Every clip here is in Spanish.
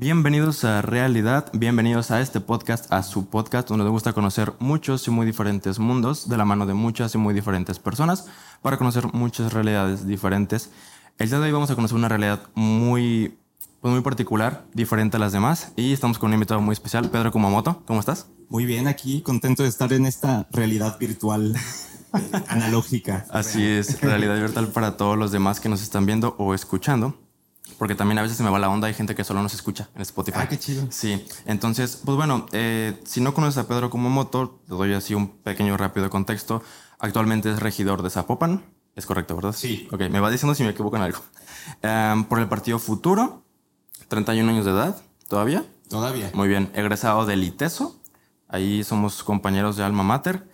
Bienvenidos a Realidad, bienvenidos a este podcast, a su podcast donde nos gusta conocer muchos y muy diferentes mundos de la mano de muchas y muy diferentes personas para conocer muchas realidades diferentes. El día de hoy vamos a conocer una realidad muy, pues muy particular, diferente a las demás y estamos con un invitado muy especial, Pedro Kumamoto. ¿Cómo estás? Muy bien, aquí contento de estar en esta realidad virtual eh, analógica. Así es, realidad virtual para todos los demás que nos están viendo o escuchando. Porque también a veces se me va la onda, hay gente que solo nos escucha en Spotify. Ah, qué chido. Sí, entonces, pues bueno, eh, si no conoces a Pedro Kumamoto, te doy así un pequeño rápido contexto. Actualmente es regidor de Zapopan, es correcto, ¿verdad? Sí. Ok, me va diciendo si me equivoco en algo. Em, por el partido Futuro, 31 años de edad, ¿todavía? Todavía. Muy bien, egresado del ITESO, ahí somos compañeros de Alma Mater.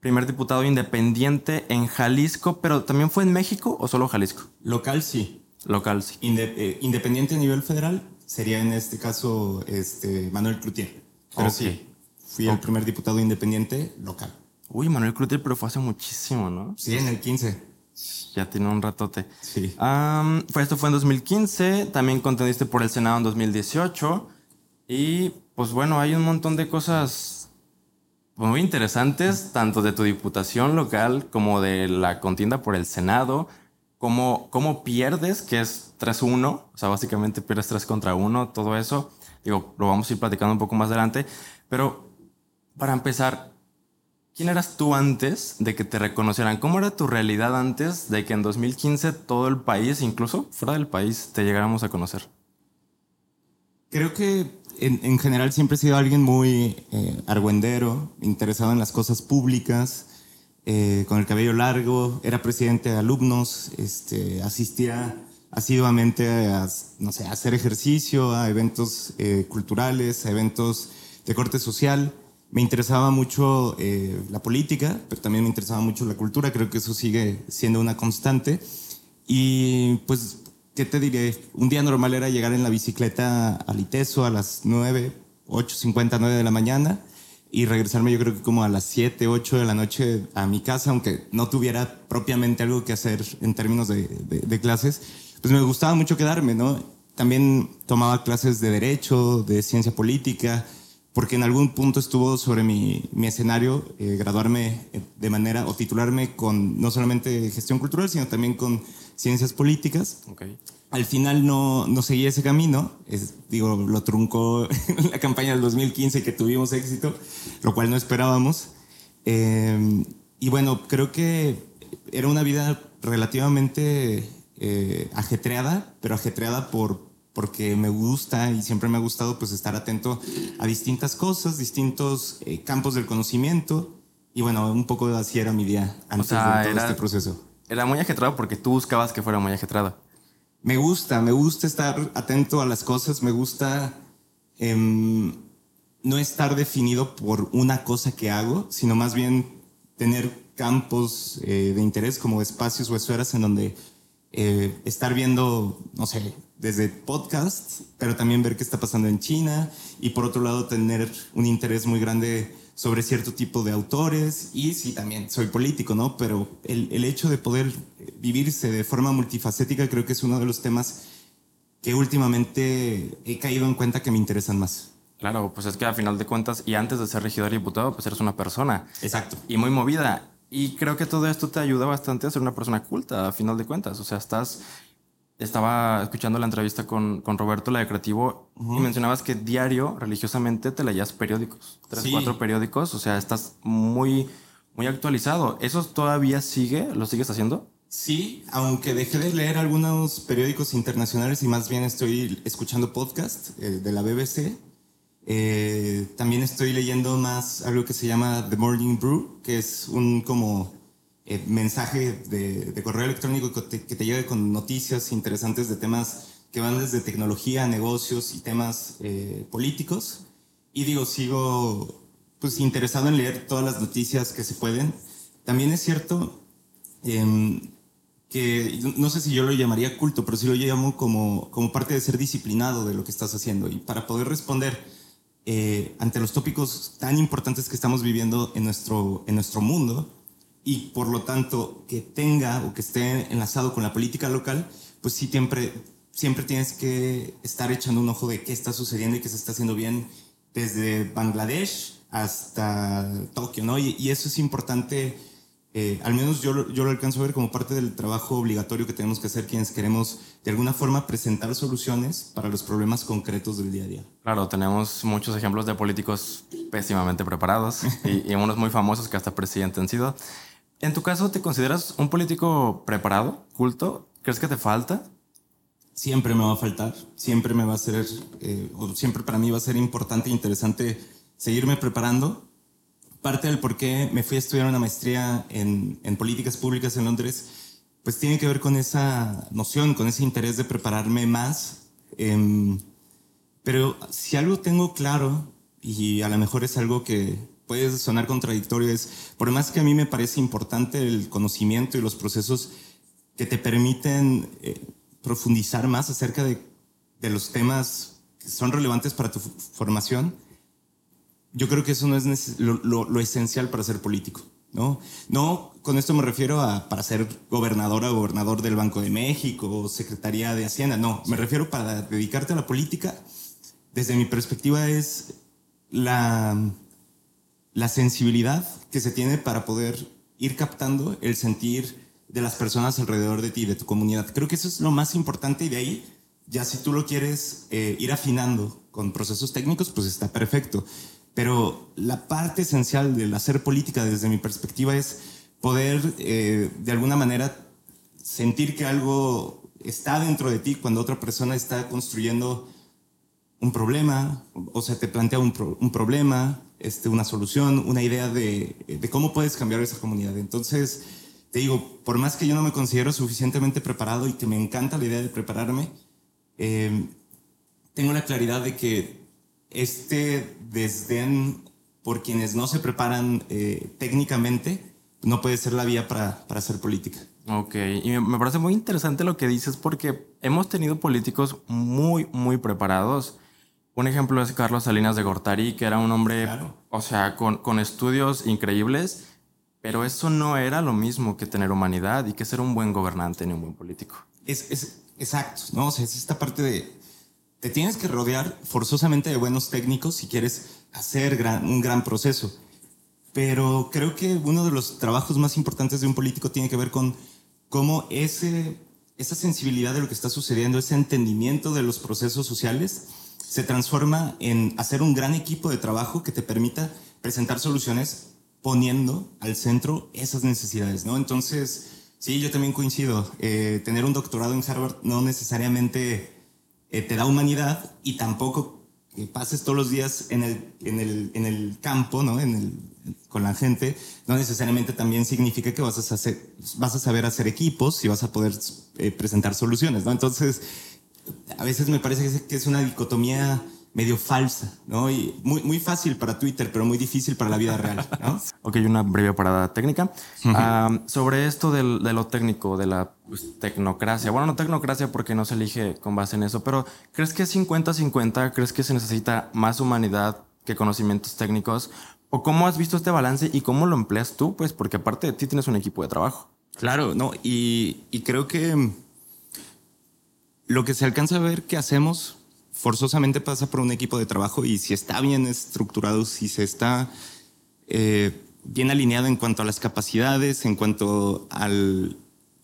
Primer diputado independiente en Jalisco, pero también fue en México o solo Jalisco? Local, sí. Local, sí. Inde- eh, independiente a nivel federal sería en este caso este, Manuel Cloutier. Pero Ok. sí, fui el primer diputado independiente local. Uy, Manuel Cloutier, pero fue hace muchísimo, ¿no? Sí, en el 15. Ya tiene un ratote. Sí. Am, fue, esto fue en 2015, también contendiste por el Senado en 2018 y pues bueno, hay un montón de cosas muy interesantes, tanto de tu diputación local como de la contienda por el Senado, cómo, cómo pierdes, que es 3-1, o sea, básicamente pierdes 3 contra 1, todo eso. Digo, lo vamos a ir platicando un poco más adelante, pero para empezar, ¿Quién eras tú antes de que te reconocieran? ¿Cómo era tu realidad antes de que en 2015 todo el país, incluso fuera del país, te llegáramos a conocer? Creo que en, en general siempre he sido alguien muy eh, argüendero, interesado en las cosas públicas, eh, con el cabello largo, era presidente de alumnos, este, asistía asiduamente a, no sé, a hacer ejercicio, a eventos eh, culturales, a eventos de corte social. Me interesaba mucho eh, la política, pero también me interesaba mucho la cultura, creo que eso sigue siendo una constante. Y pues ¿qué te diré? Un día normal era llegar en la bicicleta al ITESO a las 9, 8.50, 9 de la mañana y regresarme yo creo que como a las 7, 8 de la noche a mi casa, aunque no tuviera propiamente algo que hacer en términos de, de- de clases, pues me gustaba mucho quedarme, ¿no? También tomaba clases de derecho, de ciencia política, porque en algún punto estuvo sobre mi, mi escenario eh, graduarme eh, de manera o titularme con no solamente gestión cultural, sino también con ciencias políticas. Ok. Al final no, no seguí ese camino, es- digo, lo truncó la campaña del 2015 que tuvimos éxito, lo cual no esperábamos. Eh, y bueno, creo que era una vida relativamente eh, ajetreada, pero ajetreada por, porque me gusta y siempre me ha gustado pues estar atento a distintas cosas, distintos eh, campos del conocimiento. Y bueno, un poco así era mi día antes sea, de todo era- este proceso. Era muy ajetrado porque tú buscabas que fuera muy ajetrado. Me gusta, me gusta estar atento a las cosas, me gusta em, no estar definido por una cosa que hago, sino más bien tener campos eh, de interés como espacios o esferas en donde eh, estar viendo, no sé, desde podcast, pero también ver qué está pasando en China y por otro lado tener un interés muy grande sobre cierto tipo de autores y sí, también soy político, ¿no? Pero el, el hecho de poder eh, vivirse de forma multifacética creo que es uno de los temas que últimamente he caído en cuenta que me interesan más. Claro, pues es que a final de cuentas, y antes de ser regidor y diputado, pues eres una persona Exacto. y muy movida. Y creo que todo esto te ayuda bastante a ser una persona culta, a final de cuentas. O sea, estás. Estaba escuchando la entrevista con, con Roberto, la de Creativo, y mencionabas que diario, religiosamente, te leías periódicos. Tres, Sí. cuatro periódicos. O sea, estás muy, muy actualizado. ¿Eso todavía sigue? ¿Lo sigues haciendo? Sí, aunque dejé de leer algunos periódicos internacionales y más bien estoy escuchando podcast eh, de la BBC. eh, también estoy leyendo más algo que se llama The Morning Brew, que es un como eh, mensaje de, de correo electrónico que te, que te lleve con noticias interesantes de temas que van desde tecnología, negocios y temas eh, políticos. Y digo, sigo pues interesado en leer todas las noticias que se pueden. También es cierto em, que no sé si yo lo llamaría culto, pero sí lo llamo como, como parte de ser disciplinado de lo que estás haciendo. Y para poder responder eh, ante los tópicos tan importantes que estamos viviendo en nuestro, en nuestro mundo, y por lo tanto que tenga o que esté enlazado con la política local, pues sí siempre, siempre tienes que estar echando un ojo de qué está sucediendo y qué se está haciendo bien desde Bangladesh hasta Tokio, ¿no? Y, y eso es importante, eh, al menos yo, yo lo alcanzo a ver como parte del trabajo obligatorio que tenemos que hacer quienes queremos de alguna forma presentar soluciones para los problemas concretos del día a día. Claro, tenemos muchos ejemplos de políticos pésimamente preparados y, y unos muy famosos que hasta presidente han sido. En tu caso, ¿te consideras un político preparado, culto? ¿Crees que te falta? Siempre me va a faltar, siempre me va a ser, eh, o siempre para mí va a ser importante e interesante seguirme preparando. Parte del por qué me fui a estudiar una maestría en, políticas públicas en Londres, pues tiene que ver con esa noción, con ese interés de prepararme más. Eh, pero si algo tengo claro, y a lo mejor es algo que puede sonar contradictorio, es, por más que a mí me parece importante el conocimiento y los procesos que te permiten eh, profundizar más acerca de, de los temas que son relevantes para tu formación, yo creo que eso no es lo, lo, lo, esencial para ser político. ¿no? no, con esto me refiero a para ser gobernadora o gobernador del Banco de México o Secretaría de Hacienda. No, me refiero para dedicarte a la política. Desde mi perspectiva es la, la sensibilidad que se tiene para poder ir captando el sentir de las personas alrededor de ti, de tu comunidad. Creo que eso es lo más importante y de ahí, ya si tú lo quieres eh, ir afinando con procesos técnicos, pues está perfecto. Pero la parte esencial del hacer política desde mi perspectiva es poder eh, de alguna manera sentir que algo está dentro de ti cuando otra persona está construyendo un problema, o sea, te plantea un, un problema, este, una solución, una idea de, cómo puedes cambiar esa comunidad. Entonces, te digo, por más que yo no me considero suficientemente preparado y que me encanta la idea de prepararme, eh, tengo la claridad de que este desdén por quienes no se preparan eh, técnicamente no puede ser la vía para, para hacer política. Ok, y me parece muy interesante lo que dices porque hemos tenido políticos muy, muy preparados. Un ejemplo es Carlos Salinas de Gortari, que era un hombre, claro. o sea, con, con estudios increíbles, pero eso no era lo mismo que tener humanidad y que ser un buen gobernante ni un buen político. Es, es exacto, ¿no? O sea, es esta parte de te tienes que rodear forzosamente de buenos técnicos si quieres hacer gran, un gran proceso. Pero creo que uno de los trabajos más importantes de un político tiene que ver con cómo ese, esa sensibilidad de lo que está sucediendo, ese entendimiento de los procesos sociales, se transforma en hacer un gran equipo de trabajo que te permita presentar soluciones poniendo al centro esas necesidades, ¿no? Entonces, sí, yo también coincido. Eh, tener un doctorado en Harvard no necesariamente eh, te da humanidad y tampoco que pases todos los días en el, en el, en el campo, ¿no? En el, con la gente, no necesariamente también significa que vas a, hacer, vas a saber hacer equipos y vas a poder eh, presentar soluciones, ¿no? Entonces, a veces me parece que es una dicotomía medio falsa, ¿no? Y muy, muy fácil para Twitter, pero muy difícil para la vida real, ¿no? ok, una breve parada técnica. Uh -huh. uh, sobre esto del, de lo técnico, de la pues, tecnocracia. Bueno, no tecnocracia porque no se elige con base en eso, pero ¿crees que es 50-50? ¿Crees que se necesita más humanidad que conocimientos técnicos? ¿O cómo has visto este balance y cómo lo empleas tú? Pues porque aparte de ti tienes un equipo de trabajo. Claro, no, y, y creo que lo que se alcanza a ver que hacemos forzosamente pasa por un equipo de trabajo y si está bien estructurado, si se está eh, bien alineado en cuanto a las capacidades, en cuanto al,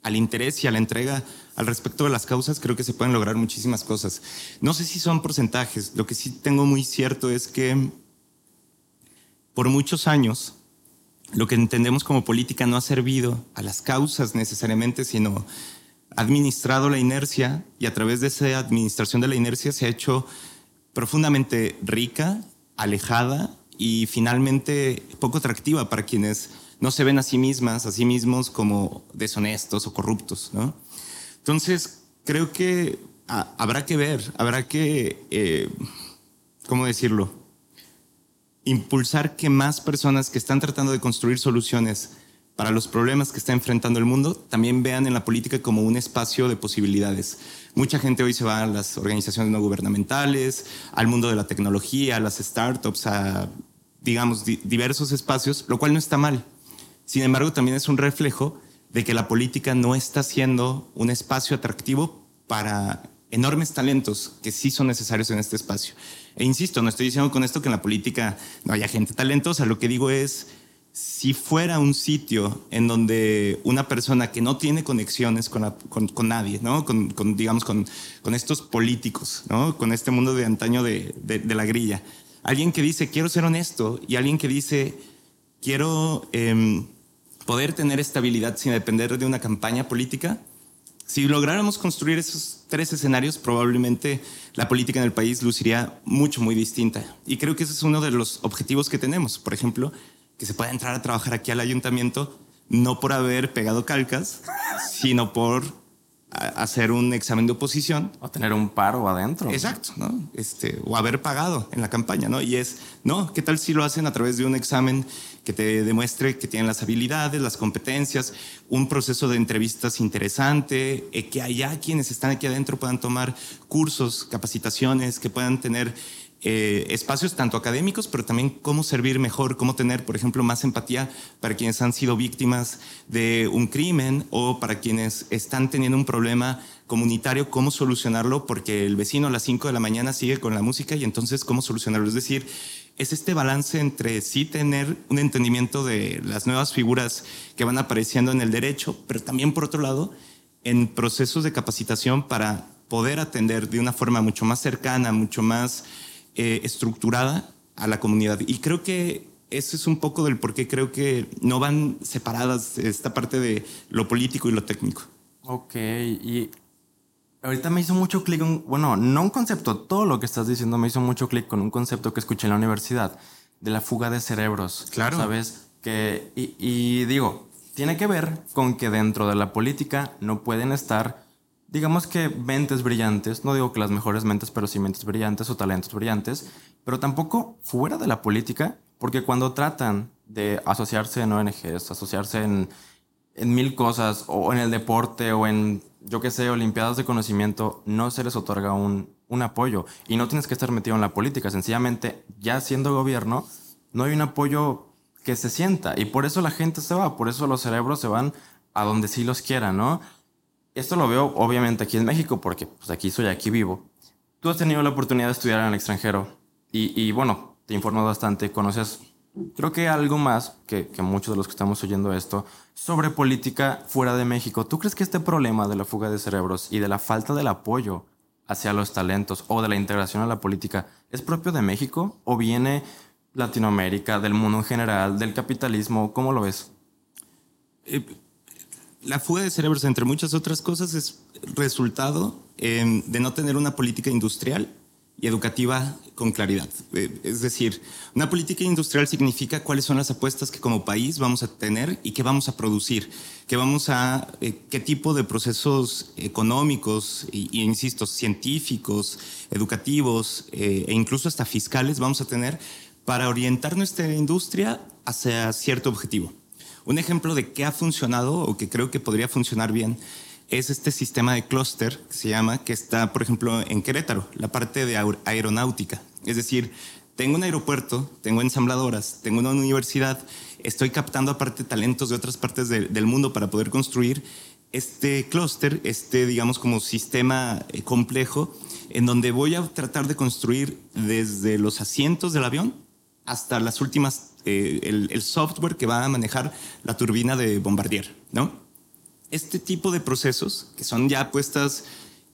al, interés y a la entrega al respecto de las causas, creo que se pueden lograr muchísimas cosas. No sé si son porcentajes, lo que sí tengo muy cierto es que por muchos años lo que entendemos como política no ha servido a las causas necesariamente, sino administrado la inercia y a través de esa administración de la inercia se ha hecho profundamente rica, alejada y finalmente poco atractiva para quienes no se ven a sí mismas, a sí mismos como deshonestos o corruptos. Entonces, creo que a, habrá que ver, habrá que, eh, ¿cómo decirlo? Impulsar que más personas que están tratando de construir soluciones para los problemas que está enfrentando el mundo, también vean en la política como un espacio de posibilidades. Mucha gente hoy se va a las organizaciones no gubernamentales, al mundo de la tecnología, a las startups, a, digamos, di diversos espacios, lo cual no está mal. Sin embargo, también es un reflejo de que la política no está siendo un espacio atractivo para enormes talentos que sí son necesarios en este espacio. E insisto, no estoy diciendo con esto que en la política no haya gente talentosa, lo que digo es, si fuera un sitio en donde una persona que no tiene conexiones con, con, nadie, ¿no? Con, digamos, con, con, estos políticos, ¿no? con este mundo de antaño de, de, la grilla, alguien que dice, quiero ser honesto, y alguien que dice, quiero em, poder tener estabilidad sin depender de una campaña política, si lográramos construir esos tres escenarios, probablemente la política en el país luciría mucho, muy distinta. Y creo que ese es uno de los objetivos que tenemos. Por ejemplo, que se pueda entrar a trabajar aquí al ayuntamiento, no por haber pegado calcas, sino por hacer un examen de oposición. O tener un paro adentro. Exacto, ¿no? Este, o haber pagado en la campaña, ¿no? Y es, no, ¿qué tal si lo hacen a través de un examen que te demuestre que tienen las habilidades, las competencias, un proceso de entrevistas interesante, eh, que allá quienes están aquí adentro puedan tomar cursos, capacitaciones, que puedan tener eh, espacios tanto académicos, pero también cómo servir mejor, cómo tener, por ejemplo, más empatía para quienes han sido víctimas de un crimen o para quienes están teniendo un problema comunitario, cómo solucionarlo, porque el vecino a las 5 de la mañana sigue con la música y entonces cómo solucionarlo. Es decir, es este balance entre sí tener un entendimiento de las nuevas figuras que van apareciendo en el derecho, pero también por otro lado, en procesos de capacitación para poder atender de una forma mucho más cercana, mucho más eh, estructurada a la comunidad. Y creo que eso es un poco del por qué creo que no van separadas esta parte de lo político y lo técnico. Ok, y ahorita me hizo mucho clic, bueno, no un concepto, todo lo que estás diciendo me hizo mucho clic con un concepto que escuché en la universidad, de la fuga de cerebros. Claro. ¿Sabes? Que, y, y digo, tiene que ver con que dentro de la política no pueden estar digamos que mentes brillantes, no digo que las mejores mentes, pero sí mentes brillantes o talentos brillantes, pero tampoco fuera de la política, porque cuando tratan de asociarse en ONGs, asociarse en, en mil cosas, o en el deporte, o en, yo qué sé, olimpiadas de conocimiento, no se les otorga un, un apoyo. Y no tienes que estar metido en la política, sencillamente, ya siendo gobierno, no hay un apoyo que se sienta. Y por eso la gente se va, por eso los cerebros se van a donde sí los quieran, ¿no? Esto lo veo obviamente aquí en México porque pues aquí soy, aquí vivo. Tú has tenido la oportunidad de estudiar en el extranjero y, bueno, te informas bastante, conoces, creo que algo más que, que muchos de los que estamos oyendo esto sobre política fuera de México. ¿Tú crees que este problema de la fuga de cerebros y de la falta del apoyo hacia los talentos o de la integración a la política es propio de México o viene Latinoamérica, del mundo en general, del capitalismo? ¿Cómo lo ves? Eh, la fuga de cerebros, entre muchas otras cosas, es resultado em, de no tener una política industrial y educativa con claridad. Eh, es decir, una política industrial significa cuáles son las apuestas que como país vamos a tener y qué vamos a producir, qué vamos a, eh, qué tipo de procesos económicos y, insisto, científicos, educativos eh, e incluso hasta fiscales vamos a tener para orientar nuestra industria hacia cierto objetivo. Un ejemplo de qué ha funcionado o que creo que podría funcionar bien es este sistema de clúster que se llama, que está, por ejemplo, en Querétaro, la parte de aeronáutica. Es decir, tengo un aeropuerto, tengo ensambladoras, tengo una universidad, estoy captando aparte talentos de otras partes del mundo para poder construir este clúster, este, digamos, como sistema eh, complejo, en donde voy a tratar de construir desde los asientos del avión hasta las últimas eh, el, software que va a manejar la turbina de Bombardier, ¿no? Este tipo de procesos, que son ya puestas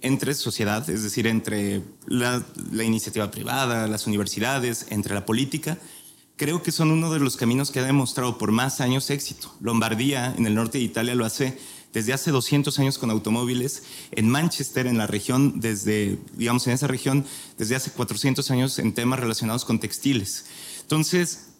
entre sociedad, es decir, entre la, iniciativa privada, las universidades, entre la política, creo que son uno de los caminos que ha demostrado por más años éxito. Lombardía, en el norte de Italia, lo hace desde hace 200 años con automóviles. En Manchester, en la región, desde, digamos, en esa región, desde hace 400 años en temas relacionados con textiles. Entonces,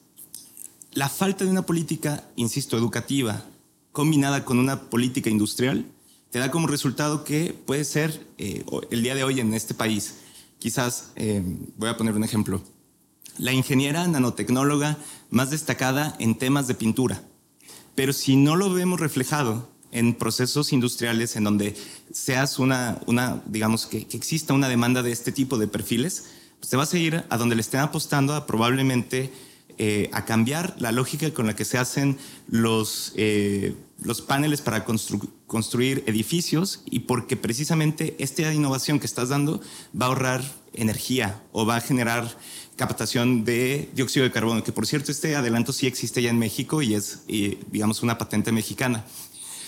la falta de una política, insisto, educativa, combinada con una política industrial, te da como resultado que puede ser eh, el día de hoy en este país. Quizás, eh, voy a poner un ejemplo, la ingeniera nanotecnóloga más destacada en temas de pintura. Pero si no lo vemos reflejado en procesos industriales en donde seas una, una digamos, que, que exista una demanda de este tipo de perfiles, pues te vas a ir a donde le estén apostando a probablemente eh, a cambiar la lógica con la que se hacen los, eh, los paneles para construir edificios y porque precisamente esta innovación que estás dando va a ahorrar energía o va a generar captación de dióxido de carbono, que por cierto este adelanto sí existe ya en México y es, digamos, una patente mexicana.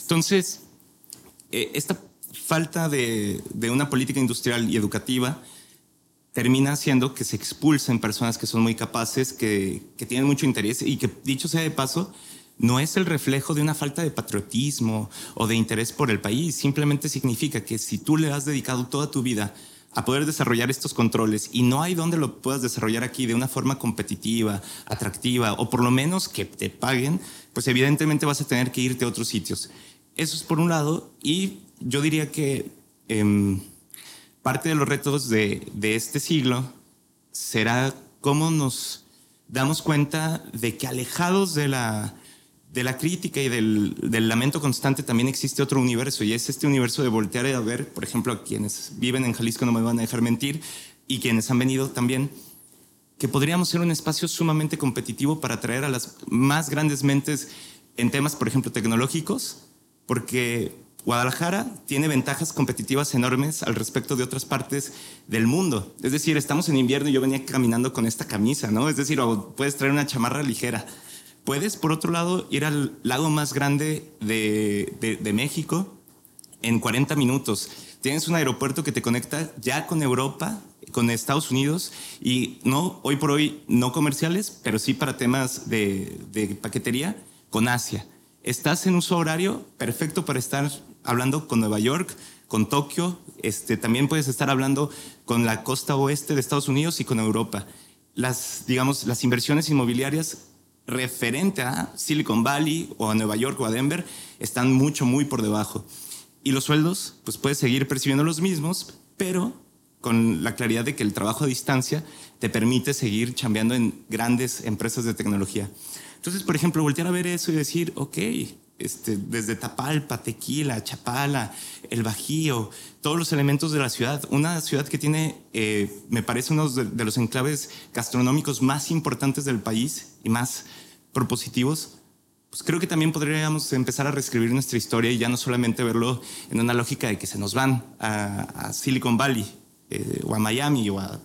Entonces, eh, esta falta de, de una política industrial y educativa termina haciendo que se expulsen personas que son muy capaces, que, que, tienen mucho interés y que, dicho sea de paso, no es el reflejo de una falta de patriotismo o de interés por el país, simplemente significa que si tú le has dedicado toda tu vida a poder desarrollar estos controles y no hay donde lo puedas desarrollar aquí de una forma competitiva, atractiva o por lo menos que te paguen, pues evidentemente vas a tener que irte a otros sitios. Eso es por un lado y yo diría que... Eh, parte de los retos de, este siglo será cómo nos damos cuenta de que alejados de la, de la crítica y del, lamento constante también existe otro universo y es este universo de voltear a ver, por ejemplo, a quienes viven en Jalisco no me van a dejar mentir y quienes han venido también, que podríamos ser un espacio sumamente competitivo para atraer a las más grandes mentes en temas, por ejemplo, tecnológicos, porque Guadalajara tiene ventajas competitivas enormes al respecto de otras partes del mundo. Es decir, estamos en invierno y yo venía caminando con esta camisa, ¿no? Es decir, puedes traer una chamarra ligera. Puedes, por otro lado, ir al lago más grande de, de México en 40 minutos. Tienes un aeropuerto que te conecta ya con Europa, con Estados Unidos y no, hoy por hoy, no comerciales, pero sí para temas de, de paquetería con Asia. Estás en uso horario perfecto para estar hablando con Nueva York, con Tokio, este, también puedes estar hablando con la costa oeste de Estados Unidos y con Europa. Las, digamos, las inversiones inmobiliarias referente a Silicon Valley o a Nueva York o a Denver están mucho, muy por debajo. Y los sueldos, pues puedes seguir percibiendo los mismos, pero con la claridad de que el trabajo a distancia te permite seguir chambeando en grandes empresas de tecnología. Entonces, por ejemplo, voltear a ver eso y decir, ok, este, desde Tapalpa, Tequila, Chapala, el Bajío, todos los elementos de la ciudad. Una ciudad que tiene, eh, me parece, uno de, los enclaves gastronómicos más importantes del país y más propositivos. Pues creo que también podríamos empezar a reescribir nuestra historia y ya no solamente verlo en una lógica de que se nos van a, Silicon Valley eh, o a Miami o a,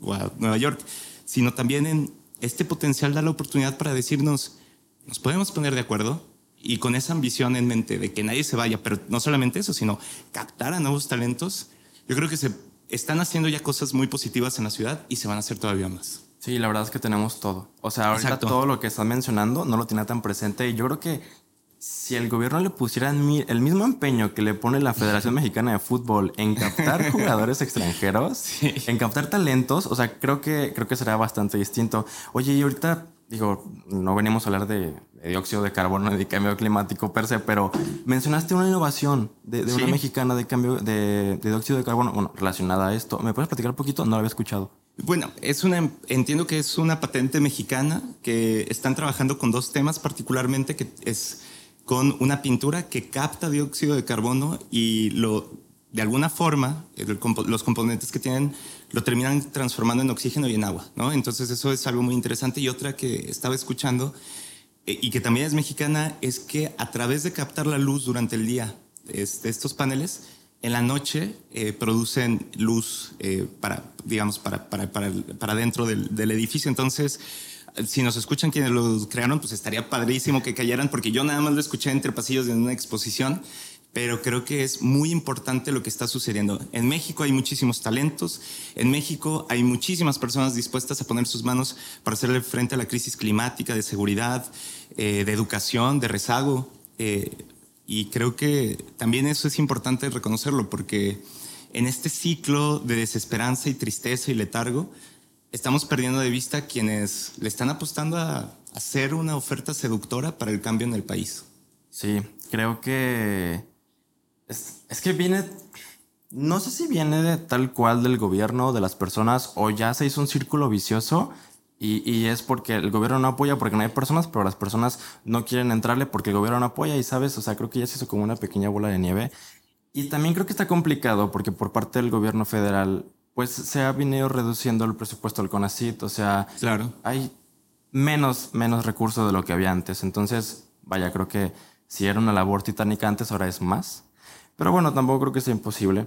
o a Nueva York, sino también en este potencial da la oportunidad para decirnos, nos podemos poner de acuerdo, y con esa ambición en mente de que nadie se vaya, pero no solamente eso, sino captar a nuevos talentos, yo creo que se están haciendo ya cosas muy positivas en la ciudad y se van a hacer todavía más. Sí, la verdad es que tenemos todo. O sea, ahorita todo lo que están mencionando no lo tiene tan presente y yo creo que si el gobierno le pusiera el mismo empeño que le pone la Federación Mexicana de Fútbol en captar jugadores extranjeros, en captar talentos, o sea, creo que creo que será bastante distinto. Oye, y ahorita digo, no venimos a hablar de, dióxido de carbono ni de cambio climático per se, pero mencionaste una innovación de, una mexicana de cambio de, dióxido de carbono, bueno, relacionada a esto. ¿Me puedes platicar un poquito? No lo había escuchado. Bueno, es una, entiendo que es una patente mexicana que están trabajando con dos temas particularmente, que es con una pintura que capta dióxido de carbono y lo, de alguna forma, los componentes que tienen lo terminan transformando en oxígeno y en agua, ¿no? Entonces eso es algo muy interesante. Y otra que estaba escuchando y que también es mexicana es que a través de captar la luz durante el día de estos paneles, en la noche eh, producen luz eh, para, digamos, para, para, para, para dentro del, del, edificio. Entonces, si nos escuchan quienes lo crearon, pues estaría padrísimo que cayeran, porque yo nada más lo escuché entre pasillos de una exposición pero creo que es muy importante lo que está sucediendo. En México hay muchísimos talentos, en México hay muchísimas personas dispuestas a poner sus manos para hacerle frente a la crisis climática, de seguridad, eh, de educación, de rezago. Eh, y creo que también eso es importante reconocerlo, porque en este ciclo de desesperanza y tristeza y letargo, estamos perdiendo de vista quienes le están apostando a hacer una oferta seductora para el cambio en el país. Sí, creo que es, que viene, no sé si viene de tal cual del gobierno, de las personas, o ya se hizo un círculo vicioso y, y, es porque el gobierno no apoya porque no hay personas, pero las personas no quieren entrarle porque el gobierno no apoya y sabes, o sea, creo que ya se hizo como una pequeña bola de nieve. Y también creo que está complicado porque por parte del gobierno federal, pues se ha venido reduciendo el presupuesto del CONACIT, o sea, claro. hay menos, menos recursos de lo que había antes. Entonces, vaya, creo que si era una labor titánica antes, ahora es más. Pero bueno, tampoco creo que sea imposible.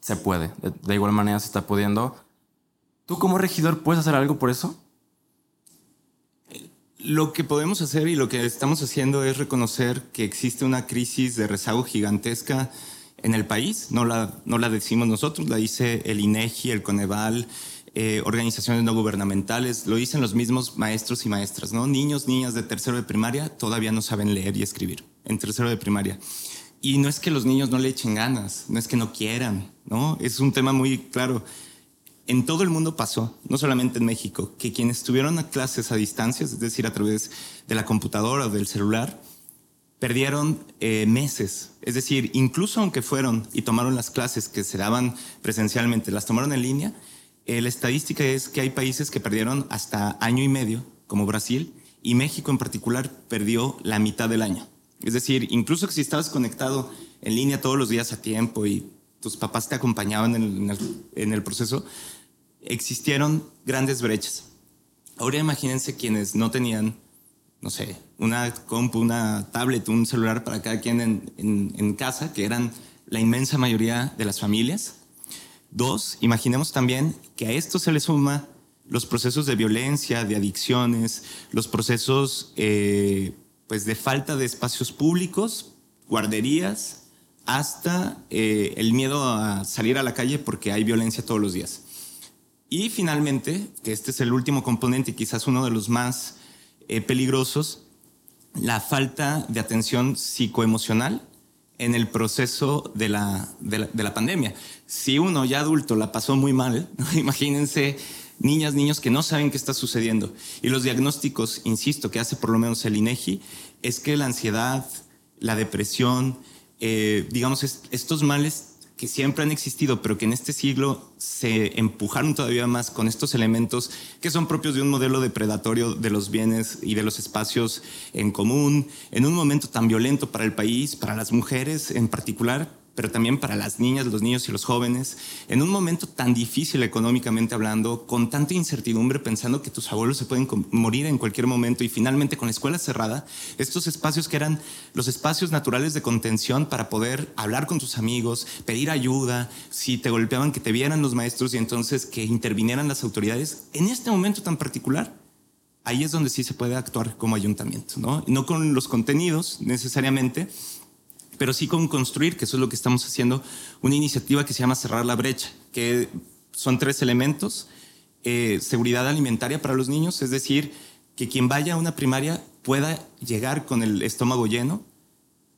Se puede. De, igual manera se está pudiendo. ¿Tú como regidor puedes hacer algo por eso? Lo que podemos hacer y lo que estamos haciendo es reconocer que existe una crisis de rezago gigantesca en el país. No la, no la decimos nosotros, la dice el INEGI, el Coneval, eh, organizaciones no gubernamentales, lo dicen los mismos maestros y maestras, ¿no? Niños, niñas de tercero de primaria todavía no saben leer y escribir en tercero de primaria. Y no es que los niños no le echen ganas, no es que no quieran, ¿no? Es un tema muy claro. En todo el mundo pasó, no solamente en México, que quienes tuvieron a clases a distancia, es decir, a través de la computadora o del celular, perdieron eh, meses. Es decir, incluso aunque fueron y tomaron las clases que se daban presencialmente, las tomaron en línea, eh, la estadística es que hay países que perdieron hasta año y medio, como Brasil, y México en particular perdió la mitad del año. Es decir, incluso que si estabas conectado en línea todos los días a tiempo y tus papás te acompañaban en el, proceso, existieron grandes brechas. Ahora imagínense quienes no tenían, no sé, una compu, una tablet, un celular para cada quien en, en, en casa, que eran la inmensa mayoría de las familias Dos, imaginemos también que a esto se le suma los procesos de violencia, de adicciones, los procesos eh, pues de falta de espacios públicos, guarderías, hasta eh, el miedo a salir a la calle porque hay violencia todos los días. Y finalmente, este es el último componente y quizás uno de los más eh, peligrosos, la falta de atención psicoemocional en el proceso de la, de la, pandemia. Si uno ya adulto la pasó muy mal, imagínense niñas, niños que no saben qué está sucediendo. Y los diagnósticos, insisto, que hace por lo menos el INEGI, es que la ansiedad, la depresión, eh, digamos, estos males que siempre han existido, pero que en este siglo se empujaron todavía más con estos elementos que son propios de un modelo depredatorio de los bienes y de los espacios en común, en un momento tan violento para el país, para las mujeres en particular, pero también para las niñas, los niños y los jóvenes, en un momento tan difícil económicamente hablando, con tanta incertidumbre, pensando que tus abuelos se pueden morir en cualquier momento y finalmente con la escuela cerrada, estos espacios que eran los espacios naturales de contención para poder hablar con tus amigos, pedir ayuda, si te golpeaban, que te vieran los maestros y entonces que intervinieran las autoridades, en este momento tan particular, ahí es donde sí se puede actuar como ayuntamiento, ¿no? No con los contenidos necesariamente, pero sí con construir, que eso es lo que estamos haciendo, una iniciativa que se llama Cerrar la Brecha, que son tres elementos. Eh, seguridad alimentaria para los niños, es decir, que quien vaya a una primaria pueda llegar con el estómago lleno,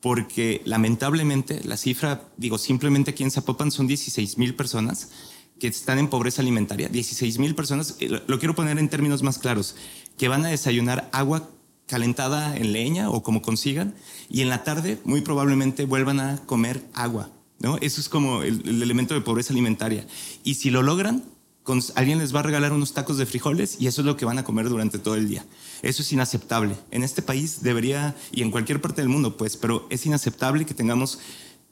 porque lamentablemente la cifra, digo, simplemente aquí en Zapopan son 16 mil personas que están en pobreza alimentaria, 16 mil personas, eh, lo quiero poner en términos más claros, que van a desayunar agua calentada en leña o como consigan, y en la tarde muy probablemente vuelvan a comer agua. ¿no? Eso es como el, elemento de pobreza alimentaria. Y si lo logran, alguien les va a regalar unos tacos de frijoles y eso es lo que van a comer durante todo el día. Eso es inaceptable. En este país debería, y en cualquier parte del mundo, pues, pero es inaceptable que tengamos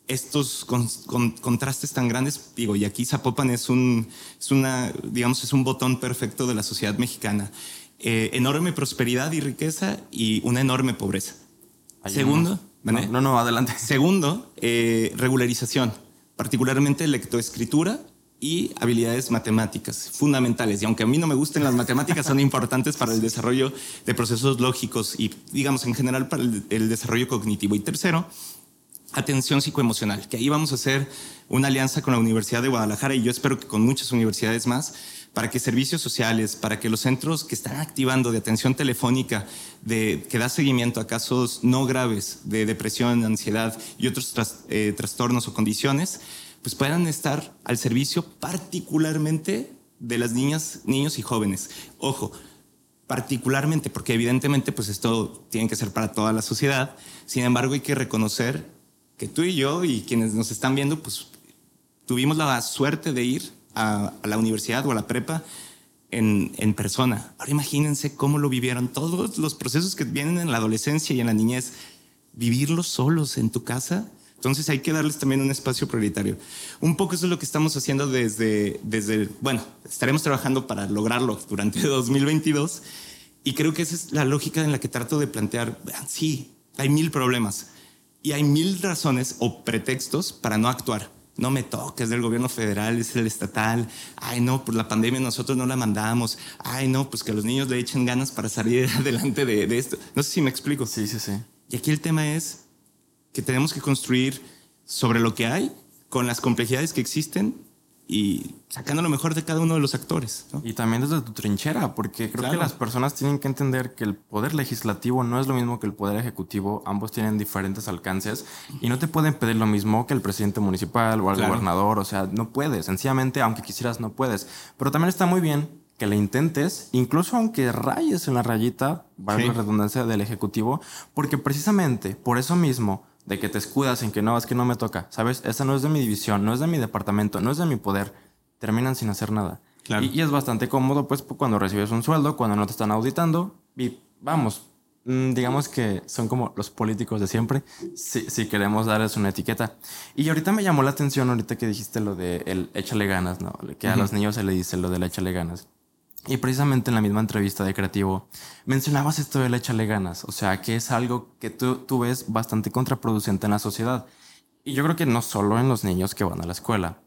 estos contrastes tan grandes, digo, y aquí Zapopan es un, es una, digamos, es un botón perfecto de la sociedad mexicana. Eh, enorme prosperidad y riqueza y una enorme pobreza. Segundo, no, no, adelante. Segundo, eh, regularización, particularmente lectoescritura y habilidades matemáticas fundamentales. Y aunque a mí no me gusten las matemáticas, son importantes para el desarrollo de procesos lógicos y, digamos, en general para el, el desarrollo cognitivo. Y tercero, atención psicoemocional, que ahí vamos a hacer una alianza con la Universidad de Guadalajara y yo espero que con muchas universidades más para que servicios sociales, para que los centros que están activando de atención telefónica, que da seguimiento a casos no graves de depresión, ansiedad y otros eh, trastornos o condiciones, pues puedan estar al servicio particularmente de las niñas, niños y jóvenes. Ojo, particularmente, porque evidentemente pues esto tiene que ser para toda la sociedad, sin embargo hay que reconocer que tú y yo y quienes nos están viendo, pues tuvimos la suerte de ir a, la universidad o a la prepa en, en, persona. Ahora imagínense cómo lo vivieron todos los procesos que vienen en la adolescencia y en la niñez. Vivirlos solos en tu casa. Entonces hay que darles también un espacio prioritario. Un poco eso es lo que estamos haciendo desde, desde bueno, estaremos trabajando para lograrlo durante 2022. Y creo que esa es la lógica en la que trato de plantear, sí, hay mil problemas y hay mil razones o pretextos para no actuar. No me toques del gobierno federal, es el estatal. Ay, no, pues la pandemia nosotros no la mandamos. Ay, no, pues que los niños le echen ganas para salir adelante de, de esto. No sé si me explico. Sí, sí, sí. Y aquí el tema es que tenemos que construir sobre lo que hay, con las complejidades que existen y sacando lo mejor de cada uno de los actores. Y también desde tu trinchera, porque creo que las personas tienen que entender que el poder legislativo no es lo mismo que el poder ejecutivo, ambos tienen diferentes alcances y no te pueden pedir lo mismo que el presidente municipal o el gobernador, o sea, no puedes, sencillamente, aunque quisieras, no puedes. Pero también está muy bien que le intentes, incluso aunque rayes en la rayita, vale la redundancia del ejecutivo, porque precisamente por eso mismo, de que te escudas en que no, es que no me toca, ¿sabes? Esa no es de mi división, no es de mi departamento, no es de mi poder. Terminan sin hacer nada. Y, es bastante cómodo, pues, cuando recibes un sueldo, cuando no te están auditando. Y vamos, mm, digamos que son como los políticos de siempre, si, si, queremos darles una etiqueta. Y ahorita me llamó la atención, ahorita que dijiste lo de el échale ganas, ¿no? Que a los niños se le dice lo del échale ganas. Y precisamente en la misma entrevista de Creativo mencionabas esto de la échale ganas, o sea, que es algo que tú, tú ves bastante contraproducente en la sociedad. Y yo creo que no solo en los niños que van a la escuela.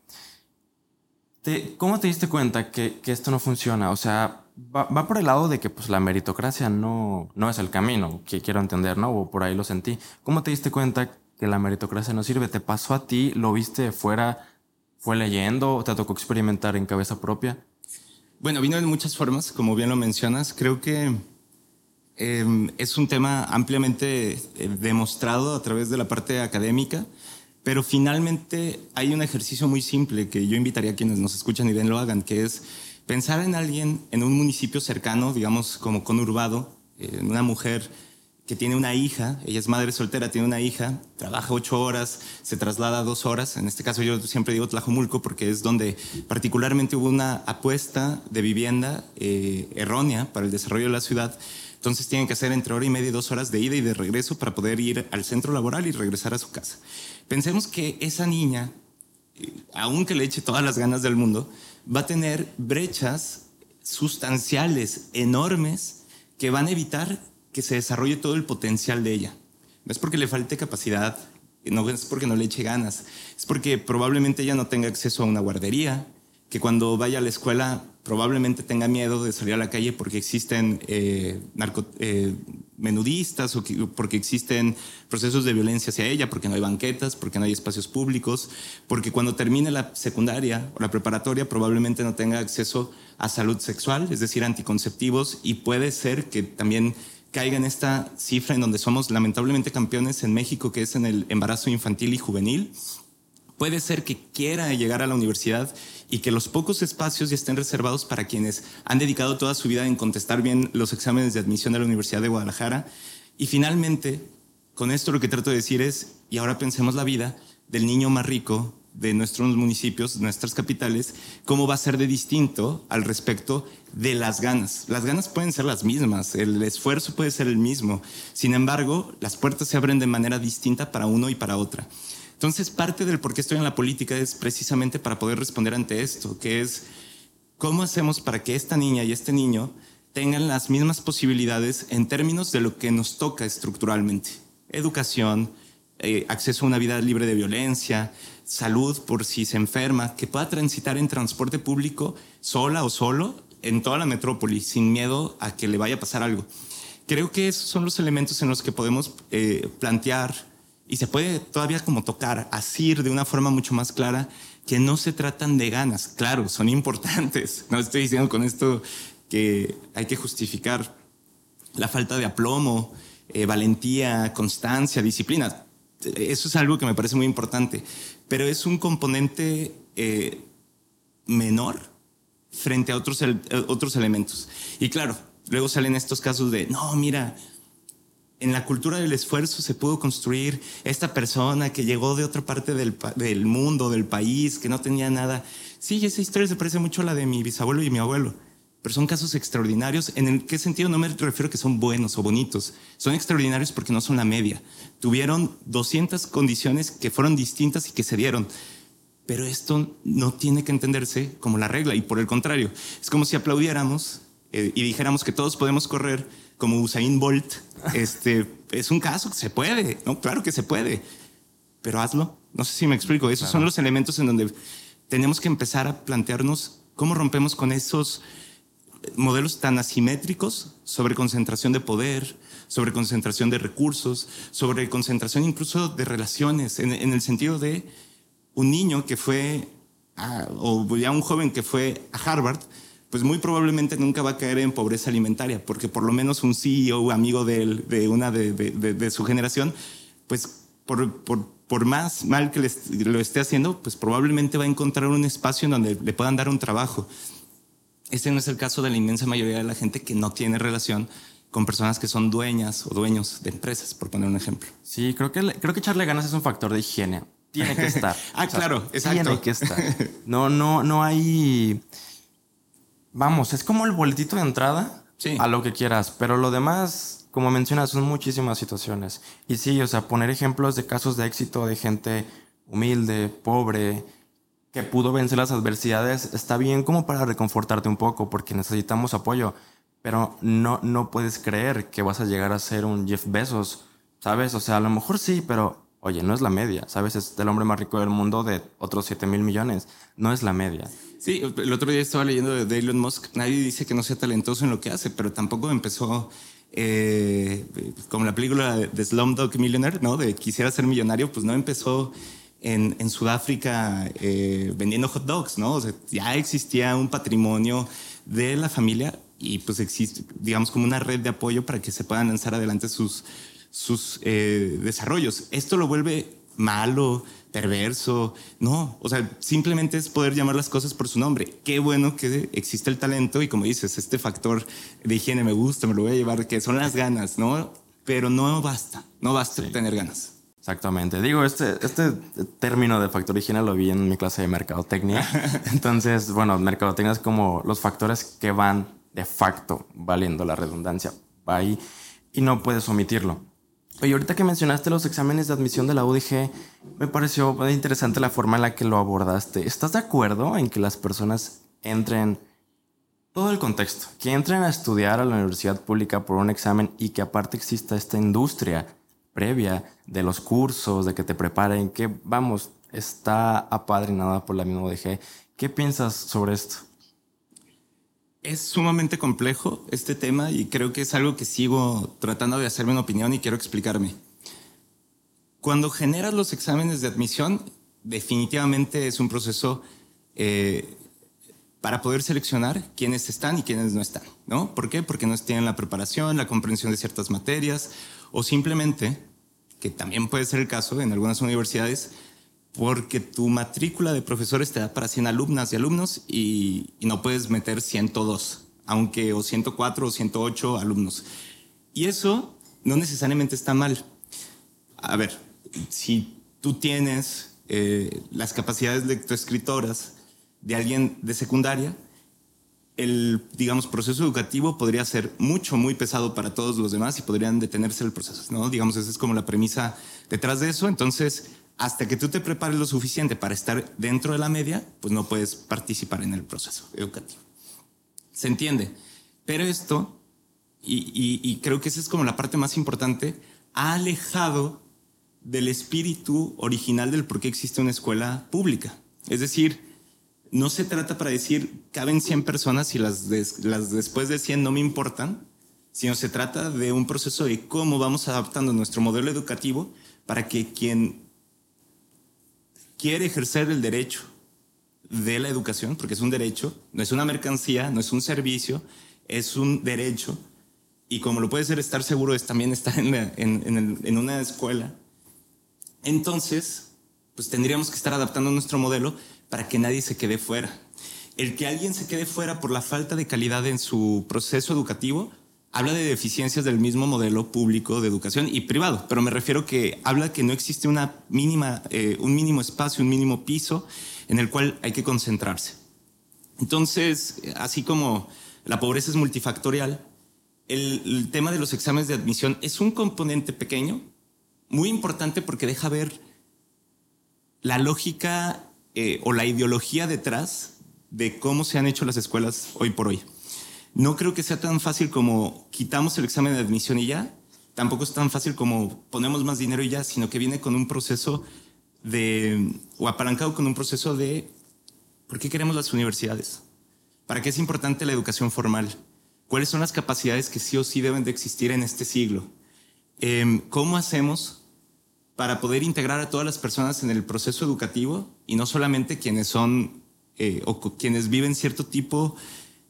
Te, ¿Cómo te diste cuenta que, que, esto no funciona? O sea, va, va, por el lado de que pues, la meritocracia no, no es el camino, que quiero entender, ¿no? O por ahí lo sentí. ¿Cómo te diste cuenta que la meritocracia no sirve? ¿Te pasó a ti? ¿Lo viste fuera? ¿Fue leyendo? ¿Te tocó experimentar en cabeza propia? Bueno, vino de muchas formas, como bien lo mencionas. Creo que em, es un tema ampliamente eh, demostrado a través de la parte académica, pero finalmente hay un ejercicio muy simple que yo invitaría a quienes nos escuchan y bien lo hagan, que es pensar en alguien en un municipio cercano, digamos como conurbado, en una mujer que tiene una hija, ella es madre soltera, tiene una hija, trabaja ocho horas, se traslada dos horas. En este caso yo siempre digo Tlajomulco porque es donde particularmente hubo una apuesta de vivienda eh, errónea para el desarrollo de la ciudad. Entonces tienen que hacer entre hora y media dos horas de ida y de regreso para poder ir al centro laboral y regresar a su casa. Pensemos que esa niña, eh, aunque le eche todas las ganas del mundo, va a tener brechas sustanciales, enormes, que van a evitar que se desarrolle todo el potencial de ella. No es porque le falte capacidad, no es porque no le eche ganas, es porque probablemente ella no tenga acceso a una guardería, que cuando vaya a la escuela probablemente tenga miedo de salir a la calle porque existen eh, eh, menudistas o porque existen procesos de violencia hacia ella, porque no hay banquetas, porque no hay espacios públicos, porque cuando termine la secundaria o la preparatoria probablemente no tenga acceso a salud sexual, es decir, anticonceptivos, y puede ser que también caiga en esta cifra en donde somos lamentablemente campeones en México, que es en el embarazo infantil y juvenil. Puede ser que quiera llegar a la universidad y que los pocos espacios ya estén reservados para quienes han dedicado toda su vida en contestar bien los exámenes de admisión de la Universidad de Guadalajara. Y finalmente, con esto lo que trato de decir es, y ahora pensemos la vida del niño más rico de nuestros municipios, nuestras capitales, cómo va a ser de distinto al respecto de las ganas. Las ganas pueden ser las mismas, el esfuerzo puede ser el mismo. Sin embargo, las puertas se abren de manera distinta para uno y para otra. Entonces, parte del por qué estoy en la política es precisamente para poder responder ante esto, que es cómo hacemos para que esta niña y este niño tengan las mismas posibilidades en términos de lo que nos toca estructuralmente. Educación, eh, acceso a una vida libre de violencia, salud por si se enferma, que pueda transitar en transporte público sola o solo en toda la metrópoli, sin miedo a que le vaya a pasar algo. Creo que esos son los elementos en los que podemos eh, plantear y se puede todavía como tocar, asir de una forma mucho más clara que no se tratan de ganas. Claro, son importantes. No estoy diciendo con esto que hay que justificar la falta de aplomo, eh, valentía, constancia, disciplina eso es algo que me parece muy importante, pero es un componente eh, menor frente a otros, otros elementos. Y claro, luego salen estos casos de, no, mira, en la cultura del esfuerzo se pudo construir esta persona que llegó de otra parte del, del mundo, del país, que no tenía nada. Sí, esa historia se parece mucho a la de mi bisabuelo y mi abuelo pero son casos extraordinarios. ¿En el qué sentido? No me refiero a que son buenos o bonitos. Son extraordinarios porque no son la media. Tuvieron 200 condiciones que fueron distintas y que se dieron. Pero esto no tiene que entenderse como la regla y por el contrario, es como si aplaudiéramos eh, y dijéramos que todos podemos correr como Usain Bolt, este, es un caso que se puede, ¿no? Claro que se puede, pero hazlo. No sé si me explico. Esos son los elementos en donde tenemos que empezar a plantearnos cómo rompemos con esos modelos tan asimétricos sobre concentración de poder, sobre concentración de recursos, sobre concentración incluso de relaciones, en, el sentido de un niño que fue, o ya un joven que fue a Harvard, pues muy probablemente nunca va a caer en pobreza alimentaria, porque por lo menos un CEO amigo de, de una de, su generación, pues por, por, por más mal que lo esté haciendo, pues probablemente va a encontrar un espacio en donde le puedan dar un trabajo. Este no es el caso de la inmensa mayoría de la gente que no tiene relación con personas que son dueñas o dueños de empresas, por poner un ejemplo. Sí, creo que, creo que echarle ganas es un factor de higiene. Tiene que estar. ah, claro, exacto. Tiene que estar. No, no, no hay. Vamos, es como el boletito de entrada a lo que quieras, pero lo demás, como mencionas, son muchísimas situaciones. Y sí, o sea, poner ejemplos de casos de éxito de gente humilde, pobre, que pudo vencer las adversidades, está bien como para reconfortarte un poco, porque necesitamos apoyo, pero no, no puedes creer que vas a llegar a ser un Jeff Bezos, ¿sabes? O sea, a lo mejor sí, pero oye, no es la media, ¿sabes? Es el hombre más rico del mundo de otros 7 mil millones, no es la media. Sí, el otro día estaba leyendo de Elon Musk, nadie dice que no sea talentoso en lo que hace, pero tampoco empezó eh, como la película de Slumdog Millionaire, ¿no? De quisiera ser millonario, pues no empezó en, Sudáfrica eh, vendiendo hot dogs, ¿no? O sea, ya existía un patrimonio de la familia y pues existe, digamos, como una red de apoyo para que se puedan lanzar adelante sus, sus eh, desarrollos. Esto lo vuelve malo, perverso, no, o sea, simplemente es poder llamar las cosas por su nombre. Qué bueno que existe el talento y como dices, este factor de higiene me gusta, me lo voy a llevar, que son las ganas, ¿no? Pero no basta, no basta tener ganas. Exactamente. Digo, este, este término de factor higiene lo vi en mi clase de mercadotecnia. Entonces, bueno, mercadotecnia es como los factores que van de facto, valiendo la redundancia, ahí y no puedes omitirlo. Oye, ahorita que mencionaste los exámenes de admisión de la UDG, me pareció muy interesante la forma en la que lo abordaste. ¿Estás de acuerdo en que las personas entren todo el contexto, que entren a estudiar a la universidad pública por un examen y que aparte exista esta industria previa de los cursos, de que te preparen, que vamos, está apadrinada por la misma ODG. ¿Qué piensas sobre esto? Es sumamente complejo este tema y creo que es algo que sigo tratando de hacerme una opinión y quiero explicarme. Cuando generas los exámenes de admisión, definitivamente es un proceso eh, para poder seleccionar quiénes están y quiénes no están, ¿no? ¿Por qué? Porque no tienen la preparación, la comprensión de ciertas materias o simplemente, también puede ser el caso en algunas universidades, porque tu matrícula de profesores te da para 100 alumnas y alumnos y, no puedes meter 102, aunque o 104 o 108 alumnos. Y eso no necesariamente está mal. A ver, si tú tienes eh, las capacidades lectoescritoras de alguien de secundaria, el, digamos, proceso educativo podría ser mucho, muy pesado para todos los demás y podrían detenerse el proceso, ¿no? Digamos, esa es como la premisa detrás de eso. Entonces, hasta que tú te prepares lo suficiente para estar dentro de la media, pues no puedes participar en el proceso educativo. ¿Se entiende? Pero esto, y, y creo que esa es como la parte más importante, ha alejado del espíritu original del por qué existe una escuela pública. Es decir, no se trata para decir caben 100 personas y las, después de 100 no me importan, sino se trata de un proceso de cómo vamos adaptando nuestro modelo educativo para que quien quiere ejercer el derecho de la educación, porque es un derecho, no es una mercancía, no es un servicio, es un derecho, y como lo puede ser estar seguro es también estar en, en una escuela, entonces, pues tendríamos que estar adaptando nuestro modelo para que nadie se quede fuera. El que alguien se quede fuera por la falta de calidad en su proceso educativo habla de deficiencias del mismo modelo público de educación y privado, pero me refiero que habla que no existe una mínima, eh, un mínimo espacio, un mínimo piso en el cual hay que concentrarse. Entonces, así como la pobreza es multifactorial, el, el tema de los exámenes de admisión es un componente pequeño, muy importante porque deja ver la lógica eh, o la ideología detrás de cómo se han hecho las escuelas hoy por hoy. no creo que sea tan fácil como quitamos el examen de admisión y ya. Tampoco es tan fácil como ponemos más dinero y ya, sino que viene con un proceso de, o apalancado con un proceso de, ¿por qué queremos las universidades? ¿Para qué es importante la educación formal? ¿Cuáles son las capacidades que sí o sí deben de existir en este siglo? Em, ¿Cómo hacemos para poder integrar a todas las personas en el proceso educativo y no solamente quienes son eh, o quienes viven cierto tipo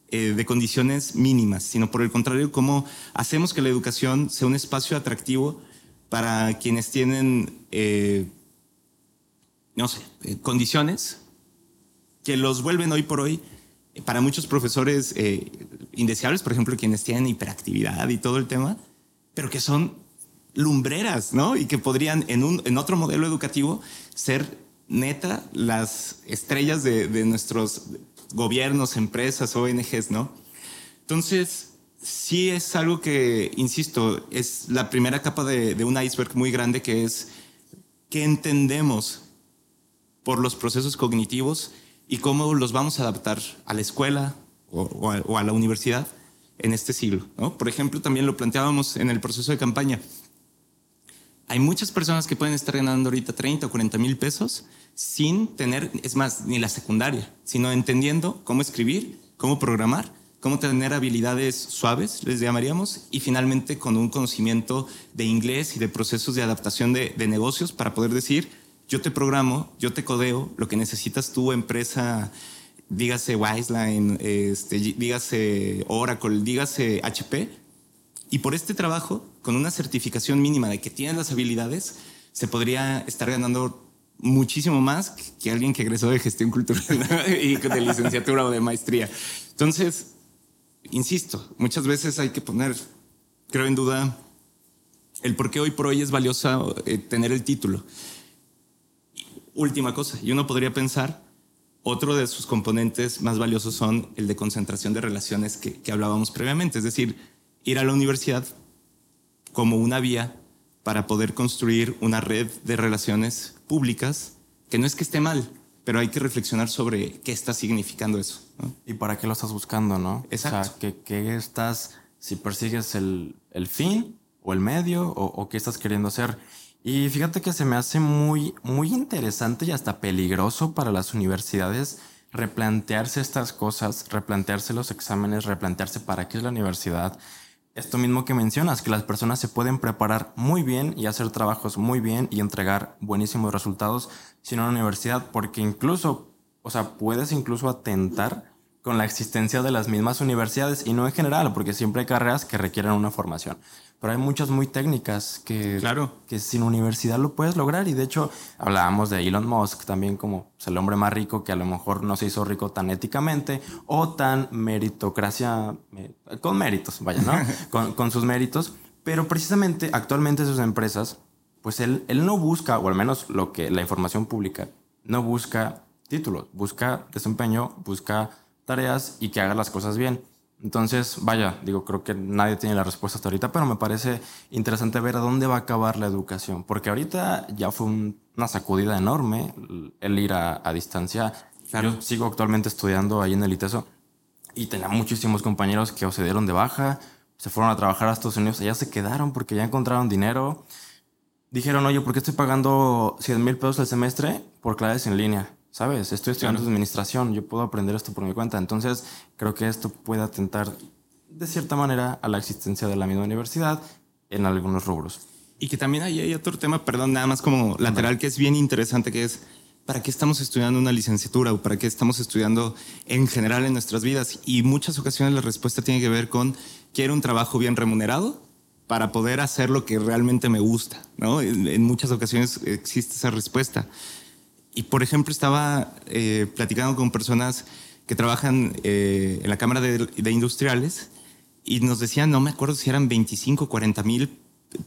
eh, de condiciones mínimas, sino por el contrario, cómo hacemos que la educación sea un espacio atractivo para quienes tienen, eh, no sé, condiciones que los vuelven hoy por hoy para muchos profesores indeseables, por ejemplo, quienes tienen hiperactividad y todo el tema, pero que son lumbreras, ¿no? Y que podrían en, un, en otro modelo educativo ser neta las estrellas de, nuestros gobiernos, empresas, ONGs, ¿no? Entonces, sí es algo que, insisto, es la primera capa de, un iceberg muy grande que es que entendemos por los procesos cognitivos y cómo los vamos a adaptar a la escuela o, a, o a, la universidad en este siglo. ¿no? Por ejemplo, también lo planteábamos en el proceso de campaña. Hay muchas personas que pueden estar ganando ahorita 30 o 40 mil pesos sin tener, es más, ni la secundaria, sino entendiendo cómo escribir, cómo programar, cómo tener habilidades suaves, les llamaríamos, y finalmente con un conocimiento de inglés y de procesos de adaptación de, negocios para poder decir, yo te programo, yo te codeo, lo que necesitas tu empresa, dígase Wiseline, este, dígase Oracle, dígase HP, y por este trabajo, con una certificación mínima de que tienes las habilidades, se podría estar ganando muchísimo más que alguien que egresó de gestión cultural y de licenciatura o de maestría. Entonces, insisto, muchas veces hay que poner, creo en duda, el por qué hoy por hoy es valioso eh, tener el título. Última cosa, y uno podría pensar, otro de sus componentes más valiosos son el de concentración de relaciones que, que hablábamos previamente, es decir, ir a la universidad como una vía para poder construir una red de relaciones públicas, que no es que esté mal, pero hay que reflexionar sobre qué está significando eso. Y para qué lo estás buscando, ¿no? Exacto. O sea, ¿qué, estás, si persigues el, el, fin o el medio o, o, qué estás queriendo hacer? Y fíjate que se me hace muy, muy interesante y hasta peligroso para las universidades replantearse estas cosas, replantearse los exámenes, replantearse para qué es la universidad, esto mismo que mencionas, que las personas se pueden preparar muy bien y hacer trabajos muy bien y entregar buenísimos resultados sin una universidad, porque incluso, o sea, puedes incluso atentar con la existencia de las mismas universidades y no en general, porque siempre hay carreras que requieren una formación. Pero hay muchas muy técnicas que, claro. que sin universidad lo puedes lograr. Y de hecho, hablábamos de Elon Musk también como pues, el hombre más rico que a lo mejor no se hizo rico tan éticamente o tan meritocracia, con méritos, vaya, ¿no? con, con, sus méritos. Pero precisamente actualmente sus empresas, pues él, él no busca, o al menos lo que la información pública, no busca títulos, busca desempeño, busca tareas y que haga las cosas bien. Entonces, vaya, digo, creo que nadie tiene la respuesta hasta ahorita, pero me parece interesante ver a dónde va a acabar la educación, porque ahorita ya fue una sacudida enorme el ir a, distancia. Yo sigo actualmente estudiando ahí en el ITESO y tenía muchísimos compañeros que o se dieron de baja, se fueron a trabajar a Estados Unidos, ya se quedaron porque ya encontraron dinero. Dijeron, oye, ¿por qué estoy pagando 100 mil pesos al semestre por clases en línea? ¿Sabes? Estoy estudiando administración, yo puedo aprender esto por mi cuenta. Entonces, creo que esto puede atentar de cierta manera a la existencia de la misma universidad en algunos rubros. Y que también hay, otro tema, perdón, nada más como lateral, que es bien interesante, que es ¿para qué estamos estudiando una licenciatura o para qué estamos estudiando en general en nuestras vidas? Y muchas ocasiones la respuesta tiene que ver con quiero un trabajo bien remunerado para poder hacer lo que realmente me gusta, ¿no? en muchas ocasiones existe esa respuesta. Y por ejemplo, estaba eh, platicando con personas que trabajan eh, en la Cámara de, Industriales y nos decían, no me acuerdo si eran 25, 40 mil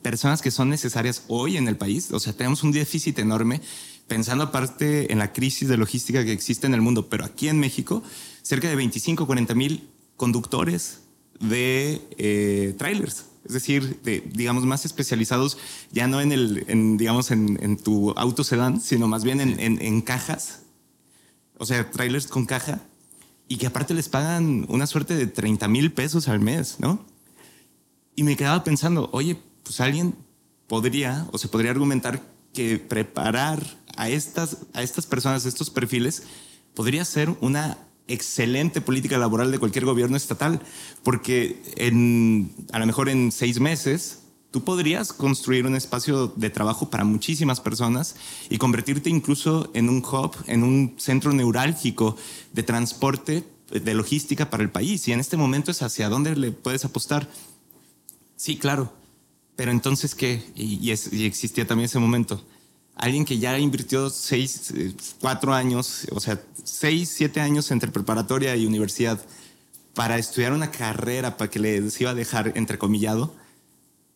personas que son necesarias hoy en el país. O sea, tenemos un déficit enorme, pensando aparte en la crisis de logística que existe en el mundo, pero aquí en México, cerca de 25, 40 mil conductores de eh, trailers es decir, digamos, más especializados ya no en, el, digamos, en, tu auto sedán, sino más bien en, cajas, o sea, trailers con caja. y que aparte les pagan una suerte de 30 mil pesos al mes, ¿no? Y me quedaba pensando, oye, pues alguien podría o se podría argumentar que preparar a estas, a estas personas, estos perfiles, podría ser una excelente política laboral de cualquier gobierno estatal, porque a lo mejor en seis meses tú podrías construir un espacio de trabajo para muchísimas personas y convertirte incluso en un hub, en un centro neurálgico de transporte, de logística para el país. Y en este momento es hacia dónde le puedes apostar. Sí, claro. Pero entonces, ¿qué? Y, existía también ese momento. Alguien que ya invirtió seis, eh, cuatro años, o sea, seis, siete años entre preparatoria y universidad para estudiar una carrera para que les iba a dejar entrecomillado,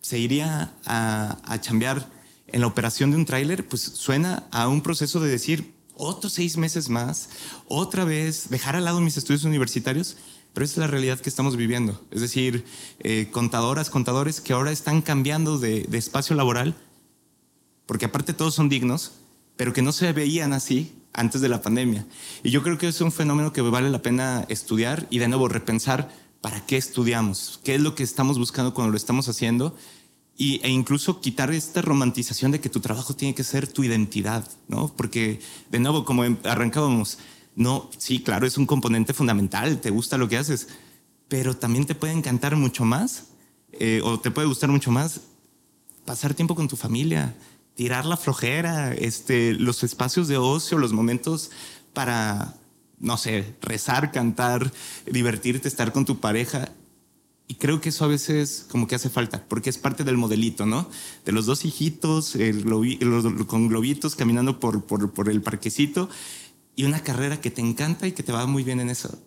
se iría a, a chambear en la operación de un tráiler, pues suena a un proceso de decir, otros seis meses más, otra vez, dejar al lado mis estudios universitarios, pero esa es la realidad que estamos viviendo. Es decir, eh, contadoras, contadores que ahora están cambiando de, de espacio laboral, porque aparte todos son dignos, pero que no se veían así antes de la pandemia. Y yo creo que es un fenómeno que vale la pena estudiar y de nuevo repensar para qué estudiamos, qué es lo que estamos buscando cuando lo estamos haciendo y, e incluso quitar esta romantización de que tu trabajo tiene que ser tu identidad, ¿no? Porque de nuevo, como em, arrancábamos, no, sí, claro, es un componente fundamental, te gusta lo que haces, pero también te puede encantar mucho más eh, o te puede gustar mucho más pasar tiempo con tu familia, tirar la flojera, este, los espacios de ocio, los momentos para no sé, rezar, cantar, divertirte, estar con tu pareja. Y creo que eso a veces como que hace falta, porque es parte del modelito, ¿no? De los dos hijitos con globitos caminando por, por, por el parquecito y una carrera que te encanta y que te va muy bien en eso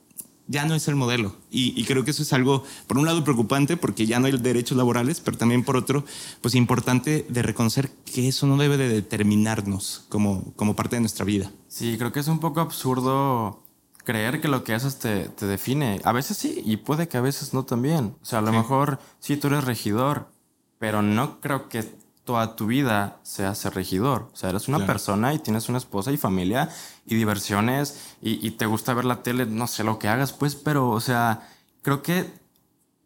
ya no es el modelo. Y, creo que eso es algo, por un lado, preocupante porque ya no hay derechos laborales, pero también por otro, pues importante de reconocer que eso no debe de determinarnos como, como parte de nuestra vida. Sí, creo que es un poco absurdo creer que lo que haces te, te, define. A veces sí, y puede que a veces no también. O sea, a lo mejor sí tú eres regidor, pero no creo que toda tu vida seas regidor. O sea, eres una persona y tienes una esposa y familia y diversiones y, y, te gusta ver la tele, no sé lo que hagas, pues, pero, o sea, creo que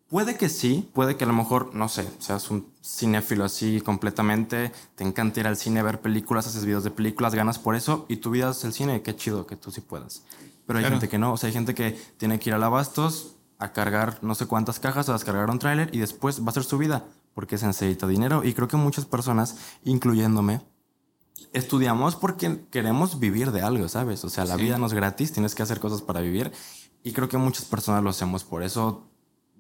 puede que sí, puede que a lo mejor, no sé, seas un cinéfilo así completamente, te encanta ir al cine, ver películas, haces videos de películas, ganas por eso y tu vida es el cine, qué chido que tú sí puedas. Pero hay gente que no. O sea, hay gente que tiene que ir al Abastos a cargar no sé cuántas cajas, a descargar un tráiler y después va a ser su vida porque se necesita dinero. Y creo que muchas personas, incluyéndome, estudiamos porque queremos vivir de algo, ¿sabes? O sea, la vida no es gratis, tienes que hacer cosas para vivir. Y creo que muchas personas lo hacemos por eso.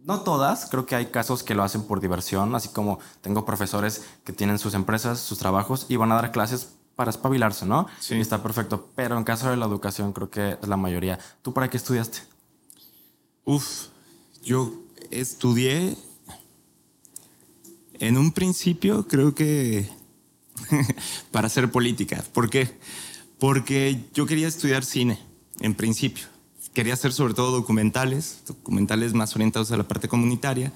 No todas, creo que hay casos que lo hacen por diversión, así como tengo profesores que tienen sus empresas, sus trabajos y van a dar clases para espabilarse, ¿no? Sí. está perfecto. Pero en caso de la educación, creo que es la mayoría. ¿Tú para qué estudiaste? Uf, yo estudié. En un principio, creo que para hacer política. ¿Por qué? Porque yo quería estudiar cine, en principio. Quería hacer sobre todo documentales, documentales más orientados a la parte comunitaria.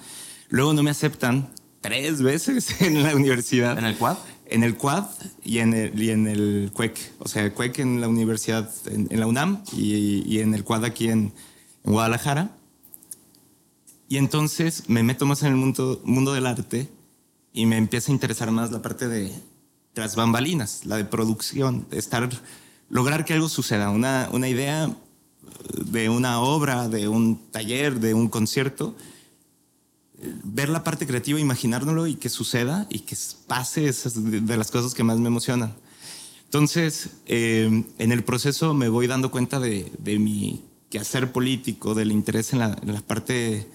Luego no me aceptan tres veces en la universidad. ¿En el quad? En el quad y en el, y en el CUEC. O sea, el CUEC en la universidad, en, la UNAM y, y, en el quad aquí en, Guadalajara. Y entonces me meto más en el mundo, mundo del arte y me empieza a interesar más la parte de tras bambalinas, la de producción, de estar, lograr que algo suceda, una, una idea de una obra, de un taller, de un concierto, ver la parte creativa, imaginárnoslo y que suceda y que pase esas de las cosas que más me emocionan. Entonces, eh, en el proceso me voy dando cuenta de, de mi quehacer político, del interés en la, en la, parte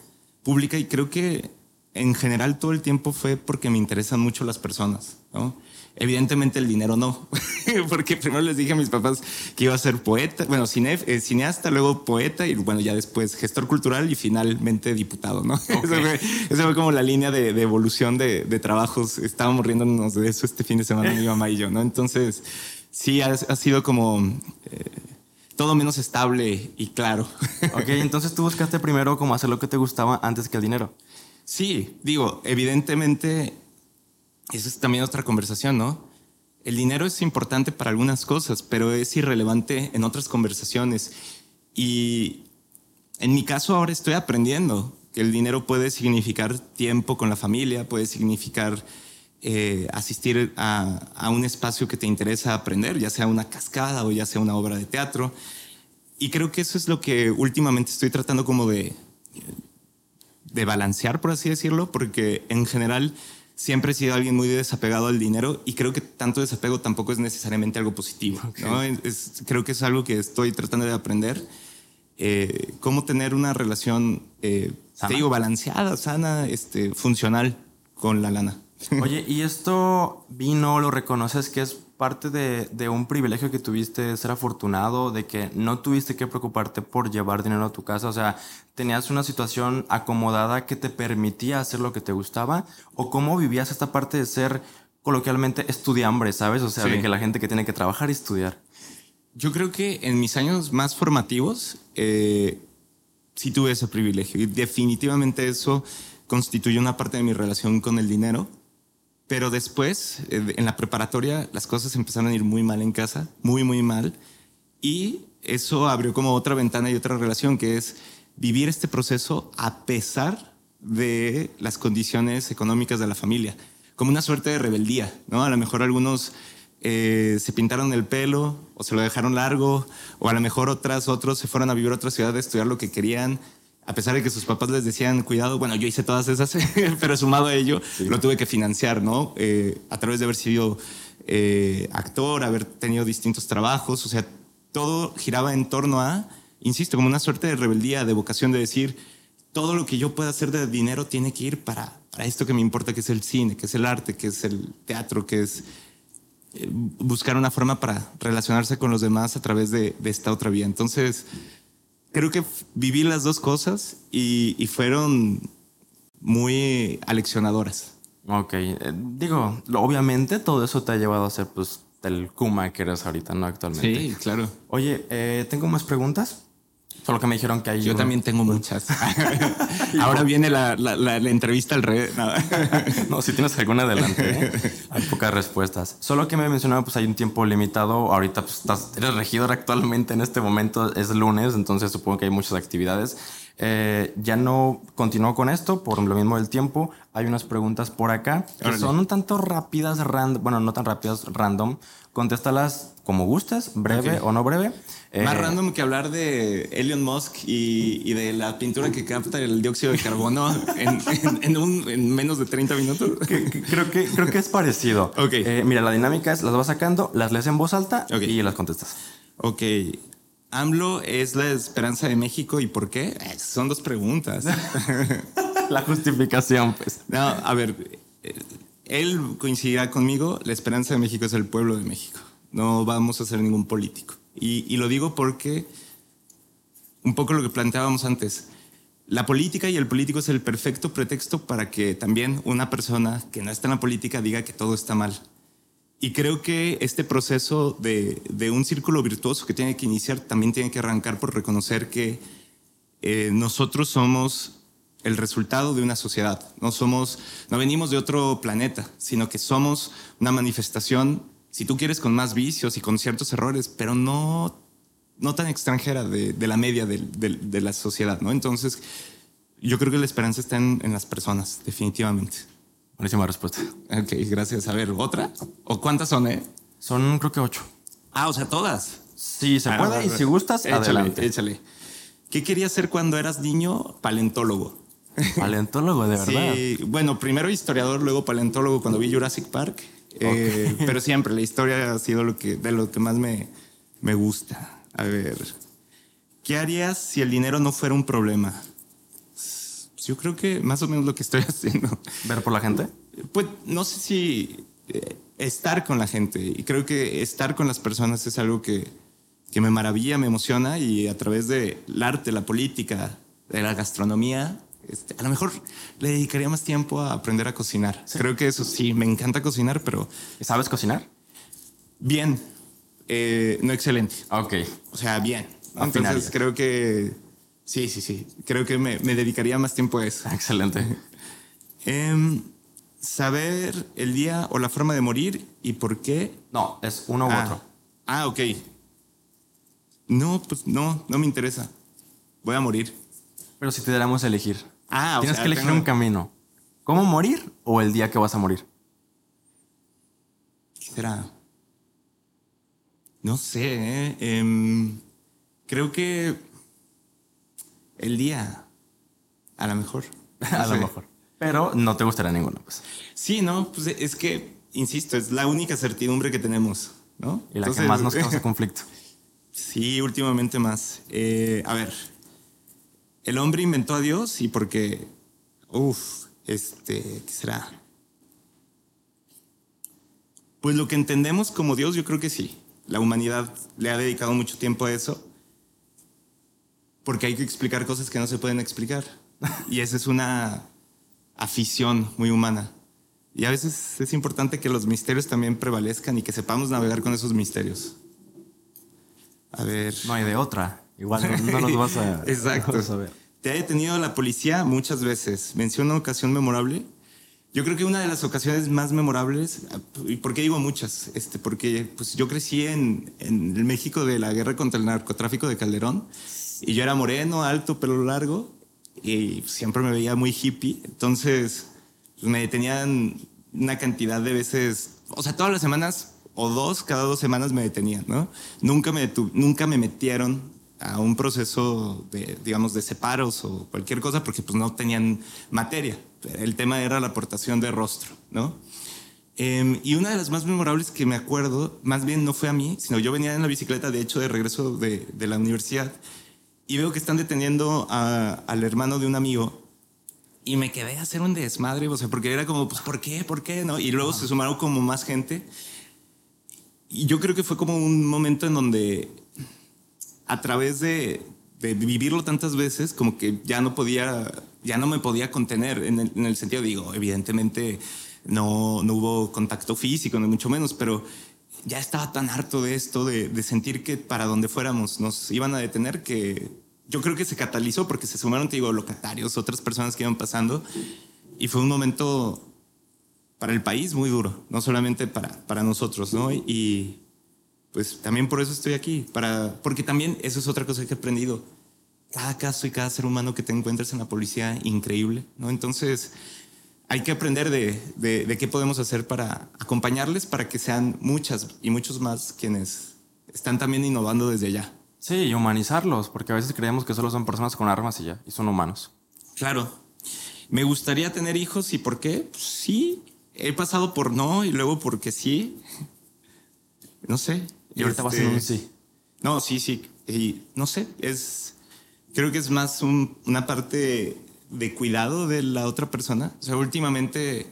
pública y creo que en general todo el tiempo fue porque me interesan mucho las personas, ¿no? Evidentemente el dinero no, porque primero les dije a mis papás que iba a ser poeta, bueno, cine, eh, cineasta, luego poeta y bueno, ya después gestor cultural y finalmente diputado, ¿no? Esa, fue, como la línea de, evolución de, trabajos. Estábamos riéndonos de eso este fin de semana mi mamá y yo, ¿no? Entonces, sí, ha, sido como... Eh, todo menos estable y claro. Ok, entonces tú buscaste primero como hacer lo que te gustaba antes que el dinero. Sí, digo, evidentemente esa es también otra conversación, ¿no? El dinero es importante para algunas cosas, pero es irrelevante en otras conversaciones. Y en mi caso ahora estoy aprendiendo que el dinero puede significar tiempo con la familia, puede significar eh, asistir a, a, un espacio que te interesa aprender, ya sea una cascada o ya sea una obra de teatro. Y creo que eso es lo que últimamente estoy tratando como de, de balancear, por así decirlo, porque en general siempre he sido alguien muy desapegado al dinero y creo que tanto desapego tampoco es necesariamente algo positivo. ¿no? Es, creo que es algo que estoy tratando de aprender. Eh, cómo tener una relación, eh, te digo, balanceada, sana, este, funcional con la lana. Oye, ¿y esto vino, lo reconoces que es parte de, de, un privilegio que tuviste, ser afortunado, de que no tuviste que preocuparte por llevar dinero a tu casa? O sea, ¿tenías una situación acomodada que te permitía hacer lo que te gustaba? ¿O cómo vivías esta parte de ser coloquialmente estudiambre, sabes? O sea, sí. de que la gente que tiene que trabajar y estudiar. Yo creo que en mis años más formativos eh, sí tuve ese privilegio y definitivamente eso constituye una parte de mi relación con el dinero pero después, eh, en la preparatoria, las cosas empezaron a ir muy mal en casa, muy, muy mal. Y eso abrió como otra ventana y otra relación, que es vivir este proceso a pesar de las condiciones económicas de la familia, como una suerte de rebeldía, ¿no? A lo mejor algunos eh, se pintaron el pelo o se lo dejaron largo, o a lo mejor otras, otros se fueron a vivir a otra ciudad a estudiar lo que querían a pesar de que sus papás les decían, cuidado, bueno, yo hice todas esas, pero sumado a ello, sí. lo tuve que financiar, ¿no? Eh, a través de haber sido eh, actor, haber tenido distintos trabajos, o sea, todo giraba en torno a, insisto, como una suerte de rebeldía, de vocación de decir, todo lo que yo pueda hacer de dinero tiene que ir para, para esto que me importa, que es el cine, que es el arte, que es el teatro, que es eh, buscar una forma para relacionarse con los demás a través de, de esta otra vía. Entonces, creo que viví las dos cosas y, y fueron muy aleccionadoras. Ok, eh, digo, obviamente todo eso te ha llevado a ser pues el Kuma que eres ahorita, ¿no? Actualmente. Sí, claro. Oye, eh, tengo más preguntas. Solo que me dijeron que hay. Yo también tengo muchas. Ahora viene la, la, la, la, entrevista al revés. No. no, si tienes alguna adelante. ¿eh? Hay pocas respuestas. Solo que me mencionaba, pues hay un tiempo limitado. Ahorita pues, estás, eres regidor actualmente en este momento. Es lunes, entonces supongo que hay muchas actividades. Eh, ya no continúo con esto por lo mismo del tiempo. Hay unas preguntas por acá que son un tanto rápidas, random, bueno, no tan rápidas, random. Contéstalas como gustes, breve okay. o no breve. Más eh, random que hablar de Elon Musk y, y, de la pintura que capta el dióxido de carbono en, en, en, un, en, menos de 30 minutos. creo, que, creo que es parecido. Okay. Eh, mira, la dinámica es, las vas sacando, las lees en voz alta okay. y las contestas. Ok. AMLO es la esperanza de México y por qué? Son dos preguntas. la justificación, pues. No, a ver, él coincidirá conmigo, la esperanza de México es el pueblo de México. No vamos a ser ningún político. Y, lo digo porque un poco lo que planteábamos antes, la política y el político es el perfecto pretexto para que también una persona que no está en la política diga que todo está mal. Y creo que este proceso de, de un círculo virtuoso que tiene que iniciar también tiene que arrancar por reconocer que eh, nosotros somos el resultado de una sociedad. No somos, no venimos de otro planeta, sino que somos una manifestación si tú quieres, con más vicios y con ciertos errores, pero no, no tan extranjera de, de la media de, de, de, la sociedad, ¿no? Entonces, yo creo que la esperanza está en, en, las personas, definitivamente. Buenísima respuesta. Ok, gracias. A ver, ¿otra? ¿O cuántas son, eh? Son, creo que ocho. Ah, o sea, todas. Sí, se ah, puede, y si gustas, échale, adelante. Échale. ¿Qué querías ser cuando eras niño? Paleontólogo. Paleontólogo, de verdad. Sí, bueno, primero historiador, luego paleontólogo cuando vi Jurassic Park. Eh, okay. pero siempre la historia ha sido lo que, de lo que más me, me gusta. A ver, ¿qué harías si el dinero no fuera un problema? Yo creo que más o menos lo que estoy haciendo. ¿Ver por la gente? Pues no sé si eh, estar con la gente. Y creo que estar con las personas es algo que, que me maravilla, me emociona y a través del arte, la política, de la gastronomía, este, a lo mejor le dedicaría más tiempo a aprender a cocinar. Sí. Creo que eso sí, me encanta cocinar, pero... ¿Sabes cocinar? Bien, eh, no excelente. Ok. O sea, bien. Entonces creo que... Sí, sí, sí. Creo que me, me dedicaría más tiempo a eso. Excelente. Eh, saber el día o la forma de morir y por qué. No, es uno u ah. otro. Ah, ok. No, pues no, no me interesa. Voy a morir. Pero si te diéramos a elegir. Ah, o Tienes sea, que elegir tengo- un camino. ¿Cómo morir o el día que vas a morir? ¿Qué será? No sé, ¿eh? Em, creo que el día, a lo mejor. a lo mejor. Pero no te gustaría ninguno, pues. Sí, no, pues es que, insisto, es la única certidumbre que tenemos, ¿no? Y la Entonces, que más nos causa conflicto. Sí, últimamente más. Eh, a ver, el hombre inventó a Dios y porque, uff, este, ¿qué será? Pues lo que entendemos como Dios, yo creo que sí. La humanidad le ha dedicado mucho tiempo a eso. Porque hay que explicar cosas que no se pueden explicar. Y esa es una afición muy humana. Y a veces es importante que los misterios también prevalezcan y que sepamos navegar con esos misterios. A ver. No hay de otra. Igual no, no los vas a, Exacto. vas a ver. Te ha detenido la policía muchas veces. Menciona una ocasión memorable. Yo creo que una de las ocasiones más memorables, ¿y por qué digo muchas? Este, porque pues, yo crecí en, en el México de la guerra contra el narcotráfico de Calderón y yo era moreno, alto, pelo largo y siempre me veía muy hippie. Entonces pues, me detenían una cantidad de veces, o sea, todas las semanas o dos, cada dos semanas me detenían, ¿no? Nunca me, nunca me metieron a un proceso de, digamos, de separos o cualquier cosa porque pues no tenían materia. El tema era la aportación de rostro, ¿no? Em, y una de las más memorables que me acuerdo, más bien no fue a mí, sino yo venía en la bicicleta, de hecho, de regreso de, de la universidad, y veo que están deteniendo a- al hermano de un amigo, y me quedé a hacer un desmadre, o sea, porque era como, pues, ¿por qué? ¿Por qué? ¿No? Y luego se sumaron como más gente, y yo creo que fue como un momento en donde a través de, de vivirlo tantas veces, como que ya no podía, ya no me podía contener en el, en el sentido, digo, evidentemente no, no hubo contacto físico, ni mucho menos, pero ya estaba tan harto de esto, de, de sentir que para donde fuéramos nos iban a detener, que yo creo que se catalizó porque se sumaron, te digo, locatarios, otras personas que iban pasando, y fue un momento para el país muy duro, no solamente para, para nosotros, ¿no? Y pues también por eso estoy aquí, para, porque también eso es otra cosa que he aprendido. Cada caso y cada ser humano que te encuentras en la policía, increíble, ¿no? Entonces, hay que aprender de, de, de qué podemos hacer para acompañarles para que sean muchas y muchos más quienes están también innovando desde allá. Sí, y humanizarlos, porque a veces creemos que solo son personas con armas y ya, y son humanos. Claro. Me gustaría tener hijos y por qué? Pues sí, he pasado por no y luego porque sí. No sé. Y ahorita vas Este, en un sí. No, sí, sí. Y no sé, es. Creo que es más un- una parte de cuidado de la otra persona. O sea, últimamente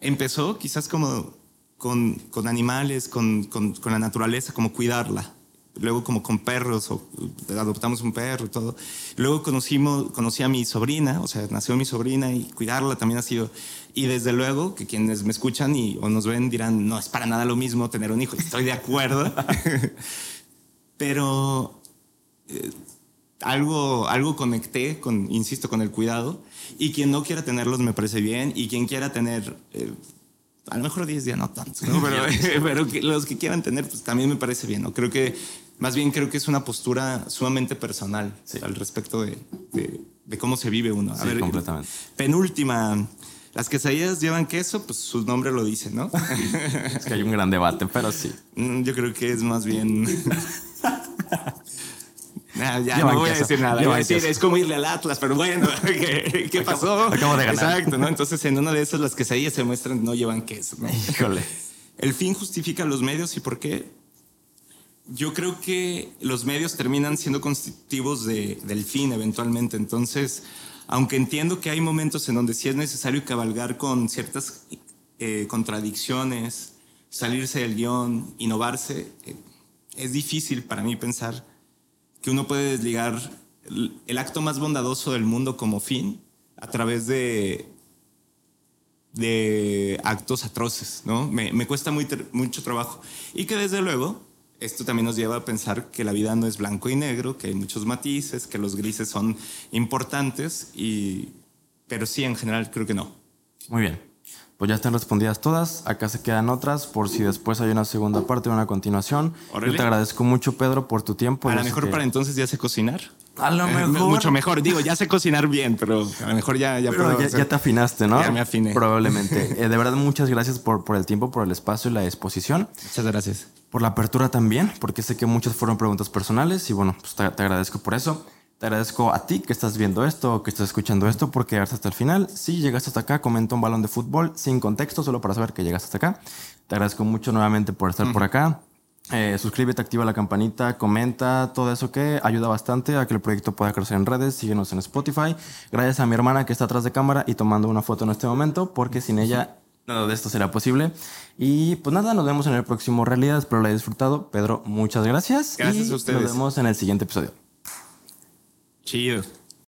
empezó quizás como con, con animales, con, con- con la naturaleza, como cuidarla. Luego como con perros, o adoptamos un perro y todo. Luego conocimos, conocí a mi sobrina, o sea, nació mi sobrina y cuidarla también ha sido. Y desde luego que quienes me escuchan y, o nos ven dirán, no es para nada lo mismo tener un hijo. Estoy de acuerdo. Pero eh, algo, algo conecté con, insisto, con el cuidado. Y quien no quiera tenerlos me parece bien. Y quien quiera tener, eh, a lo mejor 10 días no tantos, ¿no? pero, pero que los que quieran tener, pues también me parece bien. ¿no? Creo que, más bien creo que es una postura sumamente personal al respecto de, de- de cómo se vive uno. A Sí, completamente. Penúltima. Las quesadillas llevan queso, pues su nombre lo dice, ¿no? Es que hay un gran debate, pero sí. Mm, Yo creo que es más bien. Nah, ya Llevan no voy a queso, decir nada. Iba a decir, es como irle al Atlas, pero bueno, ¿qué, qué pasó? acabo de ganar. Exacto, ¿no? Entonces, en una de esas, las quesadillas se muestran no llevan queso. ¿no? Híjole. El fin justifica los medios y por qué. Yo creo que los medios terminan siendo constitutivos de- del fin eventualmente. Entonces, aunque entiendo que hay momentos en donde sí es necesario cabalgar con ciertas eh, contradicciones, salirse del guion, innovarse, eh, es difícil para mí pensar que uno puede desligar el, el acto más bondadoso del mundo como fin a través de de actos atroces, ¿no? Me, me cuesta muy mucho trabajo. Y que desde luego, esto también nos lleva a pensar que la vida no es blanco y negro, que hay muchos matices, que los grises son importantes, y, pero sí, en general, creo que no. Muy bien. Pues ya están respondidas todas. Acá se quedan otras por si después hay una segunda parte o una continuación. Órale. Yo te agradezco mucho, Pedro, por tu tiempo. a lo mejor que- para entonces ya sé cocinar. A lo Eh, mejor. Mucho mejor. Digo, ya sé cocinar bien, pero a lo mejor ya, ya Pero ya, te afinaste, ¿no? Ya me afiné. Probablemente. Eh, de verdad, muchas gracias por, por el tiempo, por el espacio y la exposición. Muchas gracias. Por la apertura también, porque sé que muchas fueron preguntas personales y bueno, pues te, te agradezco por eso. Te agradezco a ti que estás viendo esto que estás escuchando esto por quedarte hasta el final. Si llegaste hasta acá, comenta un balón de fútbol sin contexto, solo para saber que llegaste hasta acá. Te agradezco mucho nuevamente por estar por acá. Eh, suscríbete, activa la campanita, comenta, todo eso que ayuda bastante a que el proyecto pueda crecer en redes. Síguenos en Spotify. Gracias a mi hermana que está atrás de cámara y tomando una foto en este momento, porque sin ella nada de esto será posible. Y pues nada, nos vemos en el próximo Realidad. Espero lo hayas disfrutado. Pedro, muchas gracias. Gracias y a ustedes. Nos vemos en el siguiente episodio. Chido.